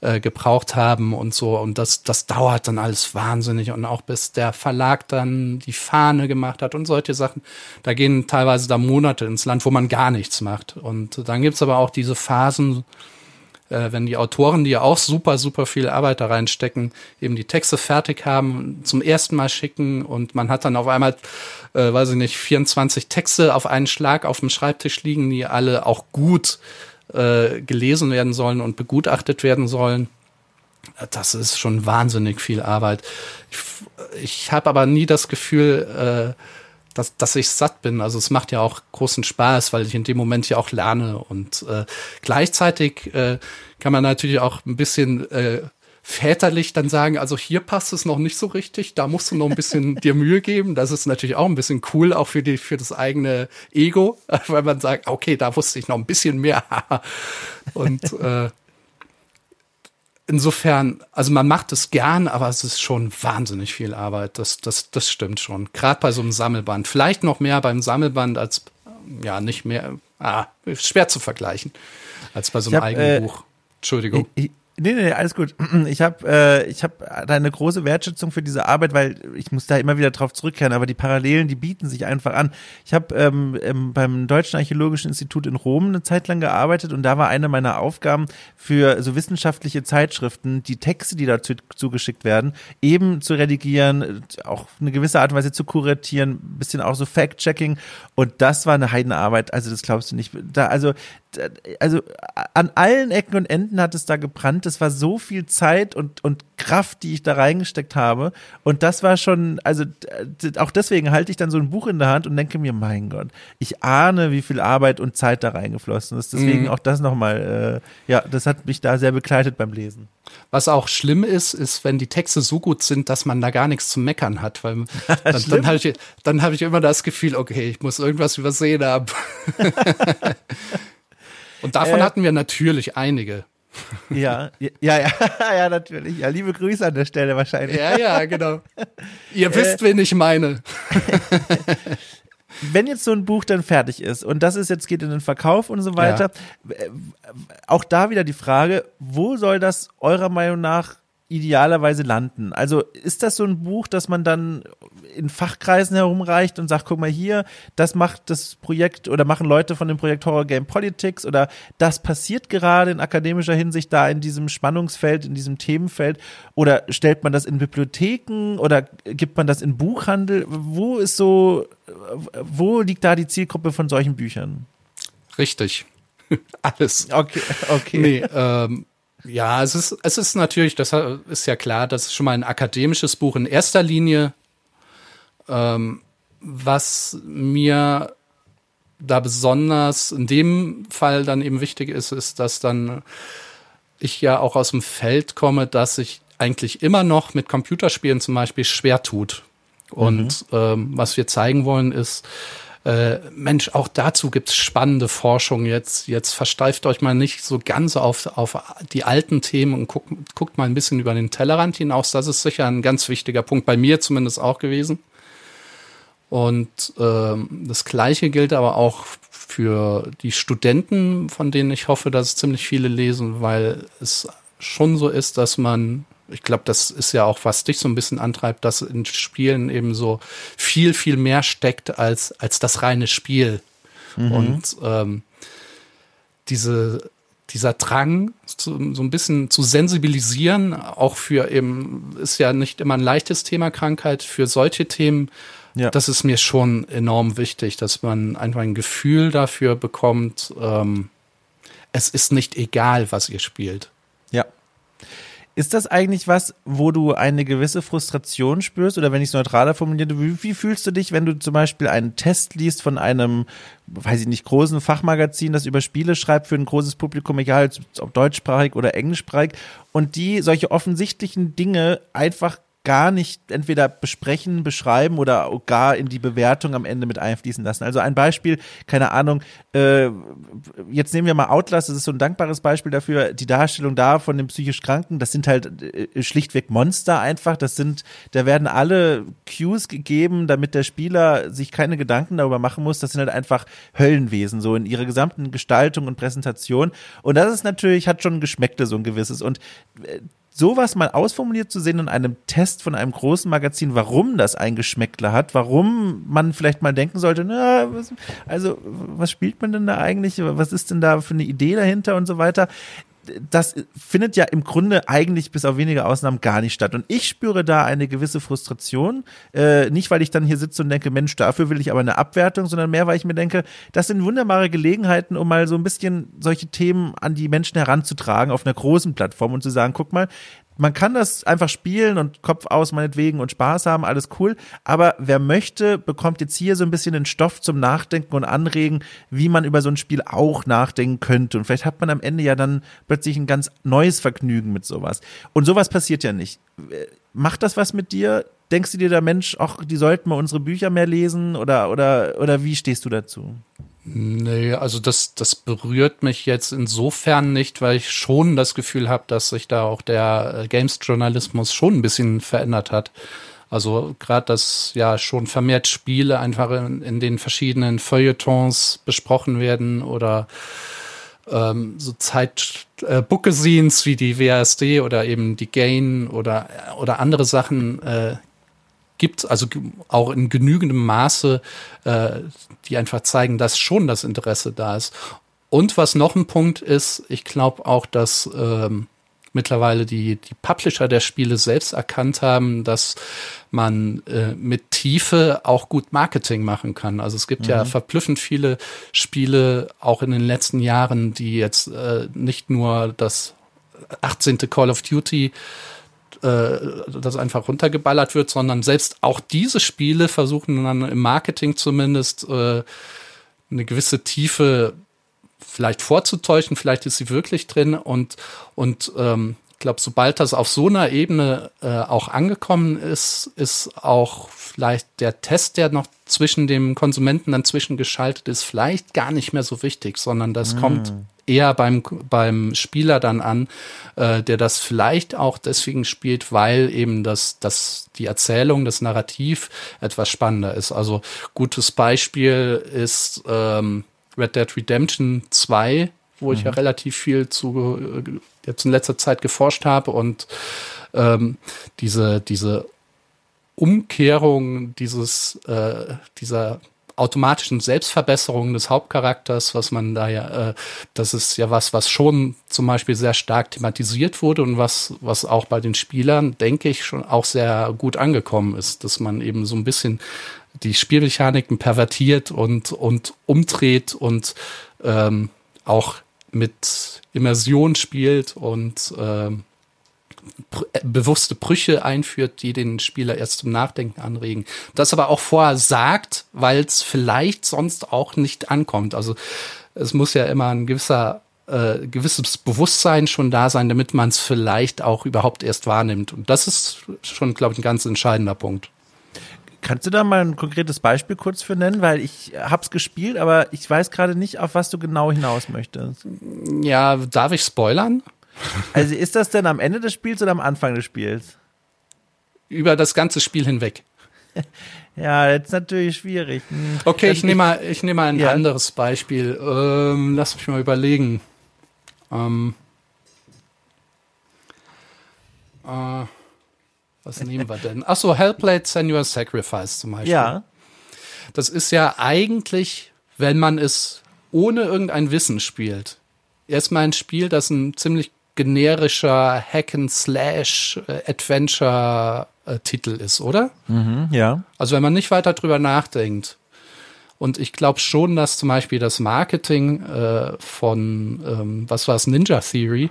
äh, gebraucht haben und so. Und das, das dauert dann alles wahnsinnig. Und auch bis der Verlag dann die Fahne gemacht hat und solche Sachen. Da gehen teilweise da Monate ins Land, wo man gar nichts macht. Und dann gibt's aber auch diese Phasen, äh, wenn die Autoren, die ja auch super, super viel Arbeit da reinstecken, eben die Texte fertig haben, zum ersten Mal schicken und man hat dann auf einmal, äh, weiß ich nicht, 24 Texte auf einen Schlag auf dem Schreibtisch liegen, die alle auch gut äh, gelesen werden sollen und begutachtet werden sollen. Das ist schon wahnsinnig viel Arbeit. Ich, ich habe aber nie das Gefühl, äh, dass, dass ich satt bin. Also es macht ja auch großen Spaß, weil ich in dem Moment ja auch lerne. Und äh, gleichzeitig äh, kann man natürlich auch ein bisschen äh, väterlich dann sagen, also hier passt es noch nicht so richtig, da musst du noch ein bisschen dir Mühe geben. Das ist natürlich auch ein bisschen cool, auch für die, für das eigene Ego, weil man sagt, okay, da wusste ich noch ein bisschen mehr. Und äh, insofern, also man macht es gern, aber es ist schon wahnsinnig viel Arbeit. Das, das, das stimmt schon. Gerade bei so einem Sammelband. Vielleicht noch mehr beim Sammelband als, ja, nicht mehr, ah, schwer zu vergleichen, als bei so einem hab, eigenen äh, Buch. Entschuldigung. Ich, Nee, nee, alles gut. Ich habe äh, ich hab da eine große Wertschätzung für diese Arbeit, weil ich muss da immer wieder drauf zurückkehren, aber die Parallelen, die bieten sich einfach an. Ich habe ähm, beim Deutschen Archäologischen Institut in Rom eine Zeit lang gearbeitet und da war eine meiner Aufgaben für so wissenschaftliche Zeitschriften, die Texte, die dazu zugeschickt werden, eben zu redigieren, auch eine gewisse Art und Weise zu kuratieren, bisschen auch so Fact-Checking und das war eine Heidenarbeit, also das glaubst du nicht. Da, also also an allen Ecken und Enden hat es da gebrannt. Es war so viel Zeit und, und Kraft, die ich da reingesteckt habe. Und das war schon, also auch deswegen halte ich dann so ein Buch in der Hand und denke mir, mein Gott, ich ahne, wie viel Arbeit und Zeit da reingeflossen ist. Deswegen mhm. auch das nochmal, äh, ja, das hat mich da sehr begleitet beim Lesen. Was auch schlimm ist, ist, wenn die Texte so gut sind, dass man da gar nichts zu meckern hat. Weil dann, dann habe ich, dann hab ich immer das Gefühl, okay, ich muss irgendwas übersehen haben. Und davon äh, hatten wir natürlich einige. Ja, ja, ja, ja, natürlich. Ja, liebe Grüße an der Stelle wahrscheinlich. Ja, ja, genau. Ihr äh, wisst, wen ich meine. Wenn jetzt so ein Buch dann fertig ist und das ist jetzt geht in den Verkauf und so weiter, ja. auch da wieder die Frage, wo soll das eurer Meinung nach idealerweise landen? Also ist das so ein Buch, das man dann in Fachkreisen herumreicht und sagt, guck mal hier, das macht das Projekt oder machen Leute von dem Projekt Horror Game Politics oder das passiert gerade in akademischer Hinsicht da in diesem Spannungsfeld, in diesem Themenfeld oder stellt man das in Bibliotheken oder gibt man das in Buchhandel? Wo ist so, wo liegt da die Zielgruppe von solchen Büchern? Richtig. Alles. Okay, okay. Nee, ähm, ja, es ist, es ist natürlich, das ist ja klar, das ist schon mal ein akademisches Buch in erster Linie. Ähm, was mir da besonders in dem Fall dann eben wichtig ist, ist, dass dann ich ja auch aus dem Feld komme, dass sich eigentlich immer noch mit Computerspielen zum Beispiel schwer tut. Und mhm. ähm, was wir zeigen wollen, ist, äh, Mensch, auch dazu gibt's spannende Forschung jetzt. Jetzt versteift euch mal nicht so ganz auf, auf die alten Themen und guckt, guckt mal ein bisschen über den Tellerrand hinaus. Das ist sicher ein ganz wichtiger Punkt, bei mir zumindest auch gewesen. Und ähm, das Gleiche gilt aber auch für die Studenten, von denen ich hoffe, dass ziemlich viele lesen, weil es schon so ist, dass man ich glaube, das ist ja auch, was dich so ein bisschen antreibt, dass in Spielen eben so viel, viel mehr steckt als, als das reine Spiel. Mhm. Und ähm, diese, dieser Drang, zu, so ein bisschen zu sensibilisieren, auch für eben, ist ja nicht immer ein leichtes Thema Krankheit, für solche Themen, ja. das ist mir schon enorm wichtig, dass man einfach ein Gefühl dafür bekommt, ähm, es ist nicht egal, was ihr spielt. Ist das eigentlich was, wo du eine gewisse Frustration spürst? Oder wenn ich es neutraler formuliere, wie, wie, fühlst du dich, wenn du zum Beispiel einen Test liest von einem, weiß ich nicht, großen Fachmagazin, das über Spiele schreibt für ein großes Publikum, egal ob deutschsprachig oder englischsprachig, und die solche offensichtlichen Dinge einfach gar nicht entweder besprechen, beschreiben oder gar in die Bewertung am Ende mit einfließen lassen. Also ein Beispiel, keine Ahnung, äh, jetzt nehmen wir mal Outlast, das ist so ein dankbares Beispiel dafür, die Darstellung da von den psychisch Kranken, das sind halt äh, schlichtweg Monster einfach, das sind, da werden alle Cues gegeben, damit der Spieler sich keine Gedanken darüber machen muss, das sind halt einfach Höllenwesen, so in ihrer gesamten Gestaltung und Präsentation. Und das ist natürlich, hat schon ein Geschmäckle, so ein gewisses. Und äh, sowas mal ausformuliert zu sehen in einem Test von einem großen Magazin, warum das ein Geschmäckler hat, warum man vielleicht mal denken sollte, na, was, also was spielt man denn da eigentlich, was ist denn da für eine Idee dahinter und so weiter das findet ja im Grunde eigentlich bis auf wenige Ausnahmen gar nicht statt. Und ich spüre da eine gewisse Frustration. Äh, nicht, weil ich dann hier sitze und denke, Mensch, dafür will ich aber eine Abwertung, sondern mehr, weil ich mir denke, das sind wunderbare Gelegenheiten, um mal so ein bisschen solche Themen an die Menschen heranzutragen auf einer großen Plattform und zu sagen, guck mal, man kann das einfach spielen und Kopf aus meinetwegen und Spaß haben, alles cool. Aber wer möchte, bekommt jetzt hier so ein bisschen den Stoff zum Nachdenken und Anregen, wie man über so ein Spiel auch nachdenken könnte. Und vielleicht hat man am Ende ja dann plötzlich ein ganz neues Vergnügen mit sowas. Und sowas passiert ja nicht. Macht das was mit dir? Denkst du dir da, Mensch, ach, die sollten mal unsere Bücher mehr lesen? Oder, oder, oder wie stehst du dazu? Nee, also das, das berührt mich jetzt insofern nicht, weil ich schon das Gefühl habe, dass sich da auch der äh, Games-Journalismus schon ein bisschen verändert hat. Also gerade, dass ja schon vermehrt Spiele einfach in, in den verschiedenen Feuilletons besprochen werden oder ähm, so Zeit äh, Bookazines wie die WASD oder eben die Gain oder oder andere Sachen äh, gibt, also auch in genügendem Maße, äh, die einfach zeigen, dass schon das Interesse da ist. Und was noch ein Punkt ist, ich glaube auch, dass ähm, mittlerweile die, die Publisher der Spiele selbst erkannt haben, dass man äh, mit Tiefe auch gut Marketing machen kann. Also es gibt mhm. ja verblüffend viele Spiele auch in den letzten Jahren, die jetzt äh, nicht nur das 18. Call of Duty äh, das einfach runtergeballert wird, sondern selbst auch diese Spiele versuchen dann im Marketing zumindest äh, eine gewisse Tiefe vielleicht vorzutäuschen, vielleicht ist sie wirklich drin. Und und ähm, ich glaube, sobald das auf so einer Ebene äh, auch angekommen ist, ist auch vielleicht der Test, der noch zwischen dem Konsumenten dann zwischengeschaltet ist, vielleicht gar nicht mehr so wichtig, sondern das mm. kommt eher beim, beim Spieler dann an, äh, der das vielleicht auch deswegen spielt, weil eben das, das, die Erzählung, das Narrativ etwas spannender ist. Also gutes Beispiel ist ähm, Red Dead Redemption 2, wo mhm. ich ja mhm. relativ viel zu äh, jetzt in letzter Zeit geforscht habe und ähm, diese, diese Umkehrung dieses, äh, dieser automatischen Selbstverbesserung des Hauptcharakters, was man da ja, äh, das ist ja was, was schon zum Beispiel sehr stark thematisiert wurde und was, was auch bei den Spielern, denke ich, schon auch sehr gut angekommen ist, dass man eben so ein bisschen die Spielmechaniken pervertiert und, und umdreht und ähm, auch mit Immersion spielt und ähm, bewusste Brüche einführt, die den Spieler erst zum Nachdenken anregen. Das aber auch vorher sagt, weil es vielleicht sonst auch nicht ankommt. Also es muss ja immer ein gewisser äh, gewisses Bewusstsein schon da sein, damit man es vielleicht auch überhaupt erst wahrnimmt. Und das ist schon, glaube ich, ein ganz entscheidender Punkt. Kannst du da mal ein konkretes Beispiel kurz für nennen? Weil ich hab's gespielt, aber ich weiß gerade nicht, auf was du genau hinaus möchtest. Ja, darf ich spoilern? Also ist das denn am Ende des Spiels oder am Anfang des Spiels? Über das ganze Spiel hinweg. Ja, jetzt natürlich schwierig. Hm. Okay, ich nehme mal, ich nehme mal ein ja. anderes Beispiel. Ähm, lass mich mal überlegen. Ähm, äh, was nehmen wir denn? Achso, Hellblade Senua Sacrifice zum Beispiel. Ja. Das ist ja eigentlich, wenn man es ohne irgendein Wissen spielt, erstmal ein Spiel, das ein ziemlich generischer Hack-and-Slash-Adventure-Titel ist, oder? Mhm, ja. Also wenn man nicht weiter drüber nachdenkt. Und ich glaube schon, dass zum Beispiel das Marketing äh, von, ähm, was war es, Ninja Theory,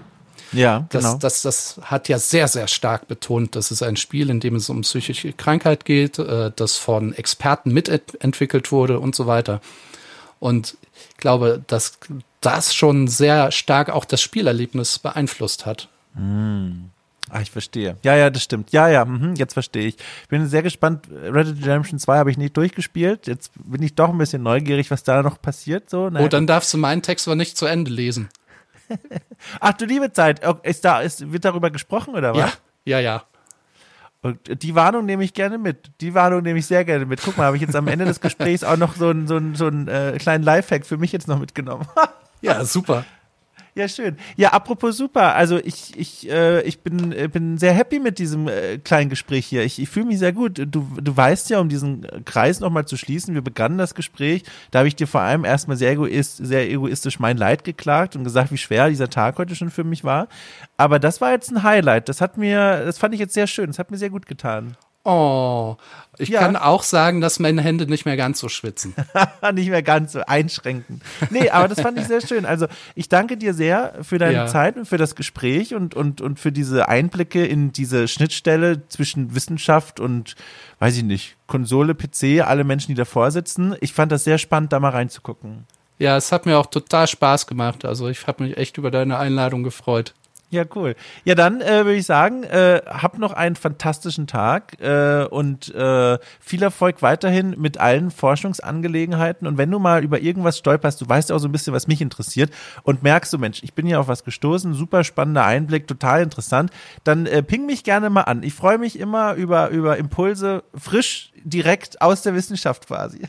ja, genau. Das, das, das hat ja sehr, sehr stark betont, dass es ein Spiel, in dem es um psychische Krankheit geht, äh, das von Experten mitentwickelt wurde und so weiter. Und ich glaube, dass das schon sehr stark auch das Spielerlebnis beeinflusst hat. Mm. Ah, ich verstehe. Ja, ja, das stimmt. Ja, ja, mh, jetzt verstehe ich. Bin sehr gespannt. Red Dead Redemption 2 habe ich nicht durchgespielt. Jetzt bin ich doch ein bisschen neugierig, was da noch passiert. So. Naja. Oh, dann darfst du meinen Text aber nicht zu Ende lesen. Ach du liebe Zeit, ist da, ist, wird darüber gesprochen oder was? Ja, ja, ja. Und die Warnung nehme ich gerne mit. Die Warnung nehme ich sehr gerne mit. Guck mal, habe ich jetzt am Ende des Gesprächs auch noch so einen so einen, so einen äh, kleinen Lifehack für mich jetzt noch mitgenommen. ja, super. Ja, schön. Ja, apropos super. Also ich, ich, äh, ich bin, äh, bin sehr happy mit diesem äh, kleinen Gespräch hier. Ich, ich fühle mich sehr gut. Du, du weißt ja, um diesen Kreis nochmal zu schließen, wir begannen das Gespräch. Da habe ich dir vor allem erstmal sehr, egoist, sehr egoistisch mein Leid geklagt und gesagt, wie schwer dieser Tag heute schon für mich war. Aber das war jetzt ein Highlight. Das hat mir, das fand ich jetzt sehr schön. Das hat mir sehr gut getan. Oh, ich ja. kann auch sagen, dass meine Hände nicht mehr ganz so schwitzen. nicht mehr ganz so einschränken. Nee, aber das fand ich sehr schön. Also ich danke dir sehr für deine ja. Zeit und für das Gespräch und, und, und für diese Einblicke in diese Schnittstelle zwischen Wissenschaft und, weiß ich nicht, Konsole, PC, alle Menschen, die davor sitzen. Ich fand das sehr spannend, da mal reinzugucken. Ja, es hat mir auch total Spaß gemacht. Also ich habe mich echt über deine Einladung gefreut. Ja, cool. Ja, dann äh, würde ich sagen, äh, hab noch einen fantastischen Tag äh, und äh, viel Erfolg weiterhin mit allen Forschungsangelegenheiten. Und wenn du mal über irgendwas stolperst, du weißt ja auch so ein bisschen, was mich interessiert und merkst du, Mensch, ich bin hier auf was gestoßen, super spannender Einblick, total interessant, dann äh, ping mich gerne mal an. Ich freue mich immer über, über Impulse frisch direkt aus der Wissenschaft quasi.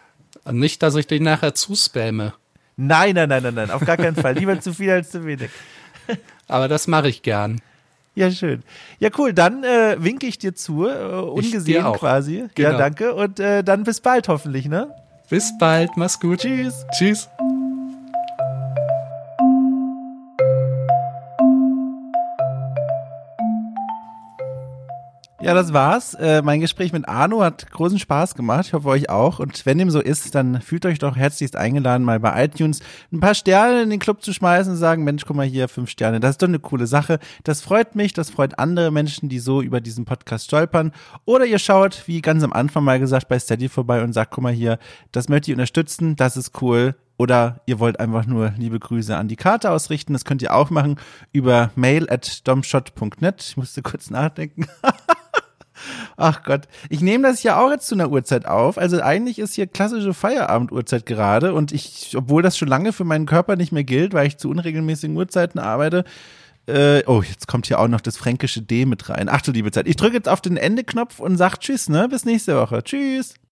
Nicht, dass ich den nachher zuspamme. Nein, nein, nein, nein, nein, auf gar keinen Fall. Lieber zu viel als zu wenig. Aber das mache ich gern. Ja, schön. Ja, cool. Dann äh, winke ich dir zu, äh, ungesehen quasi. Genau. Ja, danke. Und äh, dann bis bald hoffentlich, ne? Bis bald. Mach's gut. Tschüss. Tschüss. Ja, das war's. Äh, mein Gespräch mit Arno hat großen Spaß gemacht. Ich hoffe euch auch. Und wenn dem so ist, dann fühlt euch doch herzlichst eingeladen, mal bei iTunes ein paar Sterne in den Club zu schmeißen und sagen, Mensch, guck mal hier, fünf Sterne. Das ist doch eine coole Sache. Das freut mich, das freut andere Menschen, die so über diesen Podcast stolpern. Oder ihr schaut, wie ganz am Anfang mal gesagt, bei Steady vorbei und sagt, guck mal hier, das möchte ich unterstützen, das ist cool. Oder ihr wollt einfach nur liebe Grüße an die Karte ausrichten. Das könnt ihr auch machen über mail at domshot.net. Ich musste kurz nachdenken. Ach Gott. Ich nehme das ja auch jetzt zu einer Uhrzeit auf. Also eigentlich ist hier klassische Feierabenduhrzeit gerade. Und ich, obwohl das schon lange für meinen Körper nicht mehr gilt, weil ich zu unregelmäßigen Uhrzeiten arbeite, äh, oh, jetzt kommt hier auch noch das fränkische D mit rein. Ach du liebe Zeit. Ich drücke jetzt auf den Endeknopf und sag Tschüss, ne? Bis nächste Woche. Tschüss.